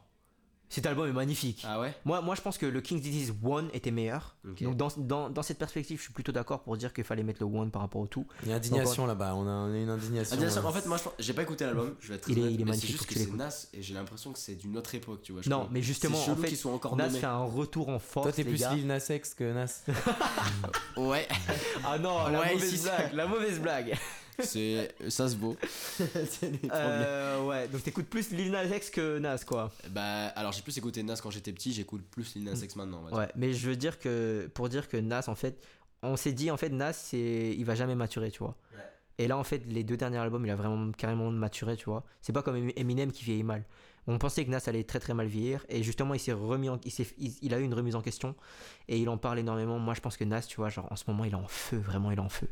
Cet album est magnifique. Ah ouais? Moi, moi, je pense que le King's Disease 1 était meilleur. Donc, dans, dans, dans cette perspective, je suis plutôt d'accord pour dire qu'il fallait mettre le 1 par rapport au tout. Il y a indignation là-bas, on a, on a une indignation. Indignation, en fait, moi, je pense- j'ai pas écouté l'album, je vais être très Il est- honnête, il est mais magnifique, c'est juste que c'est. Nas et j'ai l'impression que c'est d'une autre époque, tu vois. je Non, mais justement, en fait, soient encore Nas nommés. fait un retour en force. Toi, t'es plus. Lil Nas X que Nas. Ouais, Ah non, la Ouais, mauvaise ici, blague, la mauvaise blague. C'est ça se vaut. Euh, ouais, donc t'écoutes plus Lil Nas X que Nas, quoi. Bah, alors j'ai plus écouté Nas quand j'étais petit, j'écoute plus Lil Nas X maintenant. Ouais, mais je veux dire que pour dire que Nas, en fait, on s'est dit, en fait, Nas, c'est, il va jamais maturer, tu vois. Ouais. Et là, en fait, les deux derniers albums, il a vraiment carrément maturé, tu vois. C'est pas comme Eminem qui vieillit mal. On pensait que Nas allait très très mal vieillir, et justement, il s'est remis, en- il, s'est- il- il a eu une remise en question, et il en parle énormément. Moi, je pense que Nas, tu vois, genre en ce moment, il est en feu, vraiment, il est en feu.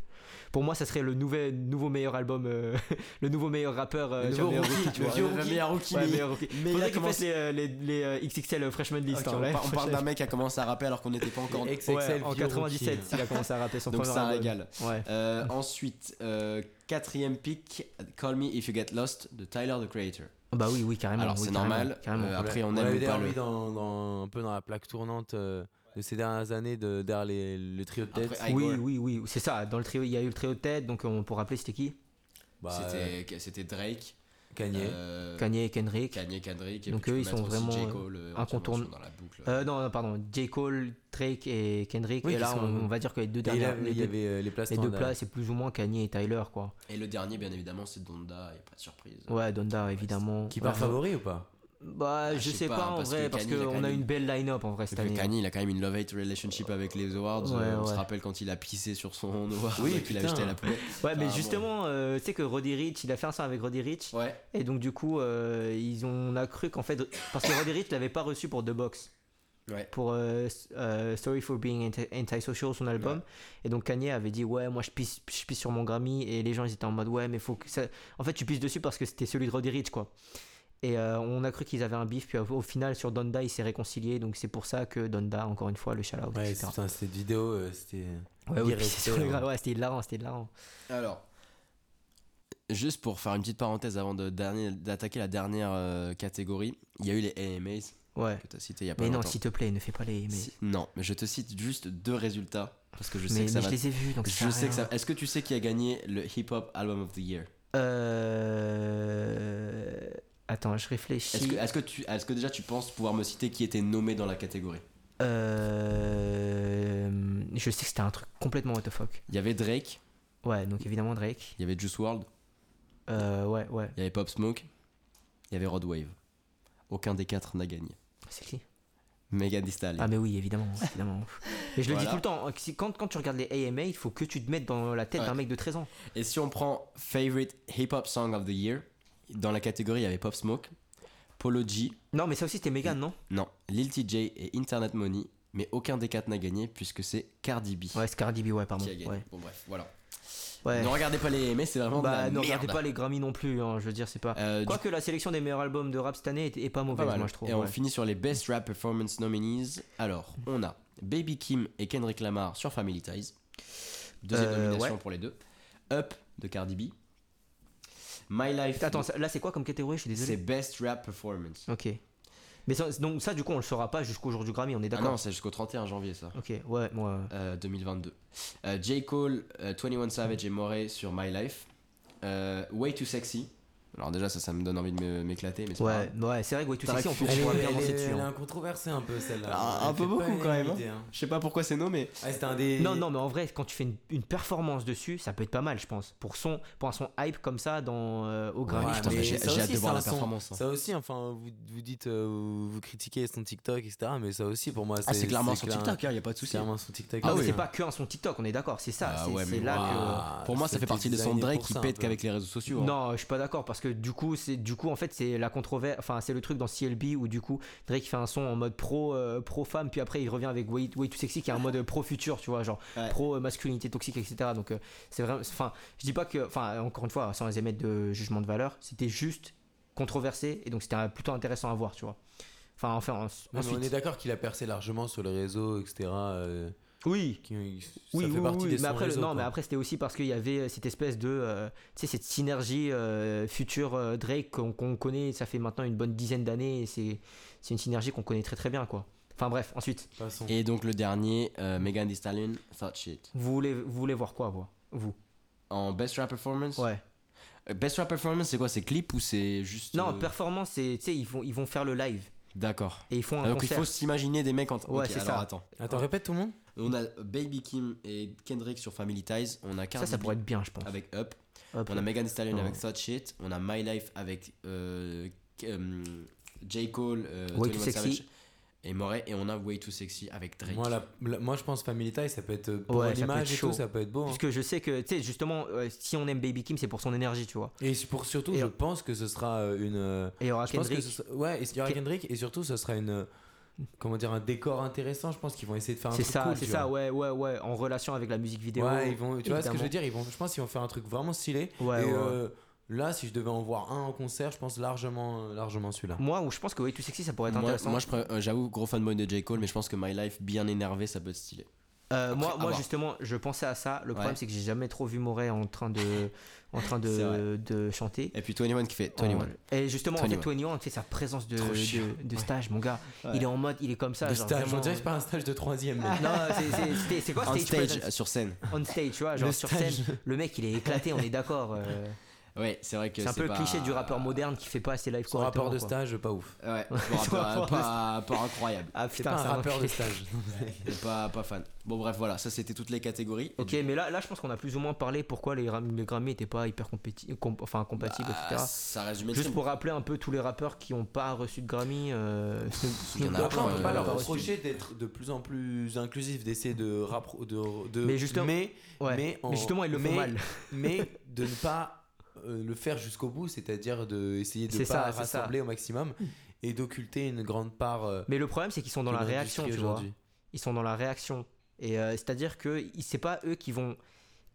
Pour moi, ça serait le nouvel, nouveau meilleur album, euh, le nouveau meilleur rappeur, euh, Le nouveau rookie, tu vois. le meilleur rookie, Ouais, mais- meilleur rookie. mais il Faudrait a qu'il commencé- fasse les, euh, les, les, euh, XXL Freshman List. Ok, hein, on, ouais. par- on parle d'un mec qui a commencé à rapper alors qu'on n'était pas encore. Ouais, XXL, en vieux 97, rookie. il a commencé à rapper son Donc premier ça album. régale. Ouais. Euh, ensuite, euh, quatrième pick, Call Me If You Get Lost de Tyler the Creator. Bah oui, oui, carrément. Alors oui, c'est normal. carrément. euh, après, on l'avait ou pas le. dans, dans- un peu dans la plaque tournante euh, de ces dernières années de, derrière les- le trio de tête. Après, oui, oui, oui, c'est ça. Dans le trio, il y a eu le trio de tête, donc on peut rappeler c'était qui? Bah, C'était Drake, Kanye. euh, Kanye et Kendrick. Kanye, Kendrick. Et Donc puis tu eux, ils sont vraiment, euh, incontourn- entièrement dans la boucle. Euh, non, non, pardon. J. Cole, Drake et Kendrick. Oui, et là, sont- on, on va dire que les deux dernières, avait- les il y deux, avait les places les deux places, c'est plus ou moins Kanye et Tyler, quoi. Et le dernier, bien évidemment, c'est Donda, il n'y a pas de surprise. Ouais, Donda, évidemment. Qui part Ouais. favori ou pas? Bah, Ah, je sais pas, pas, en vrai, parce a qu'on a même- une belle line-up en vrai cette Et année. Kanye, il a quand même une love-hate relationship avec les awards. Ouais, euh, On se rappelle quand il a pissé sur son award Oui, qu'il a jeté à la poubelle. Ouais, mais bon. justement, euh, tu sais que Roddy Rich, il a fait un son avec Roddy Rich. Ouais. Et donc du coup, euh, ils ont, on a cru qu'en fait, parce que Roddy Rich l'avait pas reçu pour The Box, Ouais. pour Sorry for Being Anti- Antisocial, son album. Et donc Kanye avait dit ouais, moi je pisse, je pisse sur mon Grammy et les gens ils étaient en mode ouais, mais faut que ça. En fait, tu pisses dessus parce que c'était celui de Roddy Rich quoi. Et euh, on a cru qu'ils avaient un bif, puis au, final sur Donda il s'est réconcilié, donc c'est pour ça que Donda, encore une fois, le shout out, Ouais, putain, c'était une vidéo, euh, c'était. Ouais, oui, gra- ouais, c'était hilarant, c'était hilarant. Alors, juste pour faire une petite parenthèse avant de d'attaquer la dernière euh, catégorie, il y a eu les AMAs Ouais. que tu as cité il y a pas Mais non, s'il te plaît, ne fais pas les. Si- non, mais je te cite juste deux résultats parce que je sais mais, que ça mais va. je les ai vus, donc Je sais que ça. Est-ce que tu sais qui a gagné le Hip Hop Album of the Year? Euh... Attends, je réfléchis. Est-ce que, est-ce que tu, est-ce que déjà tu penses pouvoir me citer qui était nommé dans la catégorie? Euh... Je sais que c'était un truc complètement what the fuck. Il y avait Drake, Ouais, donc évidemment Drake. il y avait Juice WRLD, Euh, ouais, ouais. il y avait Pop Smoke, il y avait Rod Wave. Aucun des quatre n'a gagné. C'est qui? Megan Thee Stallion. Ah, mais oui, évidemment. évidemment. Mais je le dis tout le temps, si- quand, quand tu regardes les AMA, il faut que tu te mettes dans la tête Ouais. d'un mec de 13 ans. Et si on prend Favorite Hip Hop Song of the Year, dans la catégorie il y avait Pop Smoke, Polo G, Non, mais ça aussi c'était Megan, non? Non, Lil TJ et Internet Money, mais aucun des quatre n'a gagné puisque c'est Cardi B Ouais, c'est Cardi B, ouais, pardon. qui a gagné. Ouais. Bon bref, voilà. Ouais. Ne regardez pas les mais c'est vraiment de Bah, la ne regardez merde. pas les Grammy non plus, hein, je veux dire, c'est pas. Euh, du Quoique la sélection des meilleurs albums de rap cette année est, est pas Pas mauvaise, mal. moi je trouve. Et on finit sur les Best Rap Performance Nominees. Alors, on a Baby Kim et Kendrick Lamar sur Family Ties. Deuxième Euh, nomination ouais. pour les deux. Up de Cardi B. My Life. Attends, là c'est quoi comme catégorie? Je suis c'est désolé. Best Rap Performance. Ok. Mais ça, donc ça, du coup, on le saura pas jusqu'au jour du Grammy, on est Ah d'accord non, c'est jusqu'au 31 janvier ça. Ok, ouais, moi. Euh, 2022. Euh, J. Cole, euh, 21 Savage et Moray sur My Life. Euh, Way Too Sexy. Alors déjà ça, ça me donne envie de m'éclater, mais c'est pas Ouais, ouais, c'est vrai que Way T'aurais Sexy, on peut Elle elle danser est- dessus. elle est hein. un peu celle-là. Ah, un Elle peu beaucoup, quand même, l'unanimité, hein. Je sais pas pourquoi c'est nommé. Ah, un des. Non, non, mais en vrai, quand tu fais une, une performance dessus, ça peut être pas mal, je pense. Pour, son, pour un son hype comme ça dans, euh, au Grammy, Ouais, j'ai- hâte aussi, de voir la son- performance, hein. Ça aussi, enfin, vous, vous dites, euh, vous, vous critiquez son TikTok, etc. Mais ça aussi, pour moi, Ah, c'est clairement sur clair- TikTok, il y a pas de C'est souci. clairement son TikTok. Ah, Ah ouais, oui, c'est hein. pas que un son TikTok, on est d'accord, c'est ça. Ah c'est ouais, là que. Ah, Pour moi, ça fait partie des sons de designé Drake qui peu. qu'avec les réseaux sociaux. hein. Non, je suis pas d'accord parce que que du coup, c'est du coup en fait c'est la controverse, enfin c'est le truc dans CLB où du coup Drake fait un son en mode pro euh, pro femme, puis après il revient avec Way, Way Too Sexy qui est un mode pro futur, tu vois, genre Ouais. pro euh, masculinité toxique, etc. Donc euh, c'est vraiment, enfin je dis pas que, enfin encore une fois sans émettre de jugement de valeur, c'était juste controversé et donc c'était euh, plutôt intéressant à voir, tu vois. Enfin enfin en- ensuite. on est d'accord qu'il a percé largement sur les réseaux, etc. euh, Oui, qui- ça Oui, fait oui, partie oui, des mais après, non, quoi. mais après c'était aussi parce qu'il y avait euh, cette espèce de, euh, tu sais, cette synergie euh, future euh, Drake qu'on connaît, ça fait maintenant une bonne dizaine d'années, et c'est c'est une synergie qu'on connaît très très bien, quoi. Enfin bref, ensuite, Passons. Et donc le dernier, euh, Megan Thee Stallion, Thought Shit. vous voulez, vous voulez voir quoi, vous, vous? En Best Rap Performance? Ouais. Euh, Best Rap Performance, c'est quoi C'est clip ou c'est juste. Non, euh, performance, c'est, tu sais, ils vont, ils vont faire le live D'accord. et ils font un Ah, donc il concert. faut s'imaginer des mecs en. Ouais, Ok, c'est alors ça. attends. Attends, répète tout le monde. On a Baby Kim et Kendrick sur Family Ties. On a Ça, Cardi ça B pourrait être bien, je pense. avec Up. On a Megan Stallion avec Thought Shit. On a My Life avec euh, euh, J. Cole, euh, Way 21 Too Sexy. Savage et Moret. Et on a Way Too Sexy avec Drake. Moi, la- la- moi, je pense Family Ties, ça peut être pour Ouais, ça peut l'image être et tout, chaud. ça peut être beau. hein. Puisque je sais que, tu sais, justement, euh, si on aime Baby Kim, c'est pour son énergie, tu vois. Et pour surtout, Et- je pense que ce sera euh, une. euh, Et il y aura je pense que Kendrick. ce sera- ouais, et il y aura Ke- Kendrick et surtout, ce sera une. Euh, Comment dire, un décor intéressant. Je pense qu'ils vont essayer de faire un C'est truc ça, cool, c'est ça, vois. ouais, ouais, ouais, en relation avec la musique vidéo. Ouais, ils vont, tu vois ce que je veux dire ils vont, Je pense qu'ils vont faire un truc vraiment stylé. Ouais, et ouais, euh, là, si je devais en voir un en concert, je pense largement, largement celui-là. Moi, où je pense que Way Too Sexy, ça pourrait être Moi, intéressant. moi, euh, j'avoue, gros fanboy de J. Cole, mais je pense que My Life, bien énervé, ça peut être stylé. Euh, moi, Après, moi justement, je pensais à ça. Le problème, Ouais. c'est que j'ai jamais trop vu Moret en train de, en train de, de chanter. Et puis 21 qui fait 21. Et justement, en 21. fait, 21 fait sa présence de, de, de stage, mon gars. Ouais. Il est en mode, il est comme ça. de genre stage, vraiment- on dirait que c'est pas un stage de troisième. mec. Non, c'est- c'est c'était- c'est quoi On stage, stage, euh, sur scène. On stage, tu vois, genre Le sur stage. scène. Le mec, il est éclaté, on est d'accord. euh, Ouais, c'est vrai que c'est un peu le pas- cliché du rappeur moderne qui fait pas assez live Son rapport correctement, de quoi. stage, pas ouf. Ouais, Son pas, rapport de- pas, pas incroyable. Ah putain, pas un rappeur de stage. pas, pas fan. Bon, bref, voilà, ça c'était toutes les catégories. Ok, mais là, là, je pense qu'on a plus ou moins parlé pourquoi les, les Grammy étaient pas hyper compéti- com- enfin, compatibles, Bah, etc. ça du Juste pour rappeler un peu tous les rappeurs qui n'ont pas reçu de Grammy. euh, Il y en a Après, on peut pas leur reprocher d'être de plus en plus inclusif, d'essayer de, rappro- de, de- Mais justement- mais, Ouais. mais, en- Mais justement, ils le font mais- mal. mais de ne pas euh, le faire jusqu'au bout, c'est-à-dire d'essayer de pas ça, c'est ça. rassembler au maximum et d'occulter une grande part. euh, Mais le problème, c'est qu'ils sont dans de la réaction, tu vois. aujourd'hui. Ils sont dans la réaction. Et euh, c'est-à-dire que c'est pas eux qui vont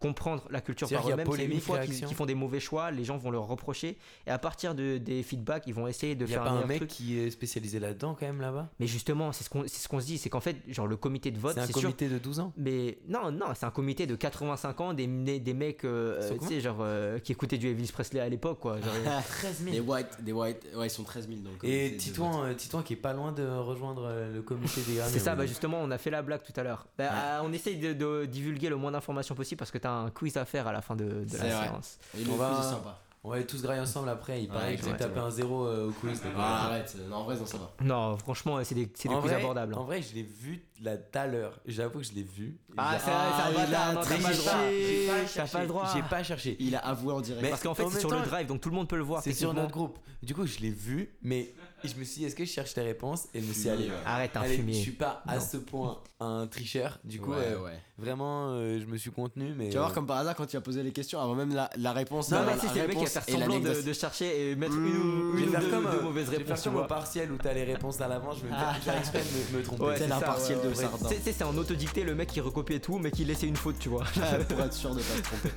comprendre la culture par a eux-mêmes. C'est une fois qu'ils qu'ils font des mauvais choix, les gens vont leur reprocher. Et à partir de, des feedbacks, ils vont essayer de Il y a faire pas un mec truc. qui est spécialisé là-dedans quand même là-bas? Mais justement, c'est ce qu'on c'est ce qu'on se dit. C'est qu'en fait, genre le comité de vote, C'est un sûr. comité de 12 ans? Mais non, non, c'est un comité de 85 ans, des, des mecs, euh, tu sais, genre, euh, qui écoutaient du Elvis Presley à l'époque, quoi. Genre, 13 Des white, des white, ouais, ils sont 13 000 donc. Et Titouan, euh, Titouan qui est pas loin de rejoindre euh, le comité des. C'est ça, bah justement, on a fait la blague tout à l'heure. Bah, on essaye de, de divulguer le moins d'informations possible parce que t'as un quiz à faire à la fin de, la vrai. séance. Et le On va- quiz est sympa. On va aller tous grailler ensemble après. Il Ouais, paraît que je vais exactement. taper un zéro euh, au quiz. donc, Ah, euh, arrête, non, en vrai, non, ça va. Non, franchement, c'est des, c'est des quiz abordables. hein. En vrai, je l'ai vu là tout à l'heure. J'avoue que je l'ai vu. Ah, J'ai- c'est vrai, c'est un il bâtard, a non, t'as pas le droit. triché. T'as pas cherché. le droit. J'ai pas cherché. Il a avoué en direct. Mais Parce qu'en fait, c'est sur le drive, donc tout le monde peut le voir. C'est sur notre groupe. Du coup, je l'ai vu, mais je me suis dit, est-ce que je cherche les réponses Et je me suis dit, allez. Arrête, un allez, je fumier. suis pas à Non. ce point un tricheur. Du coup, ouais, euh, ouais. vraiment, euh, je me suis contenu. Mais Tu vas voir euh, comme par hasard quand tu as posé les questions avant même la, la réponse. Non, la- mais si, c'est le mec qui va faire et semblant de, de chercher et mettre Mmh, une, ou- je une ou faire deux, comme, deux euh, mauvaises je vais réponses. faire tu comme au vois. partiel où t'as les réponses à l'avance. Je me faire, je vais faire exprès de me, me tromper. Ouais, C'est l'impartiel ouais, de ouais. Sardin. C'est en autodicté le mec qui recopiait tout mais qui laissait une faute, tu vois. Pour être sûr de pas se tromper.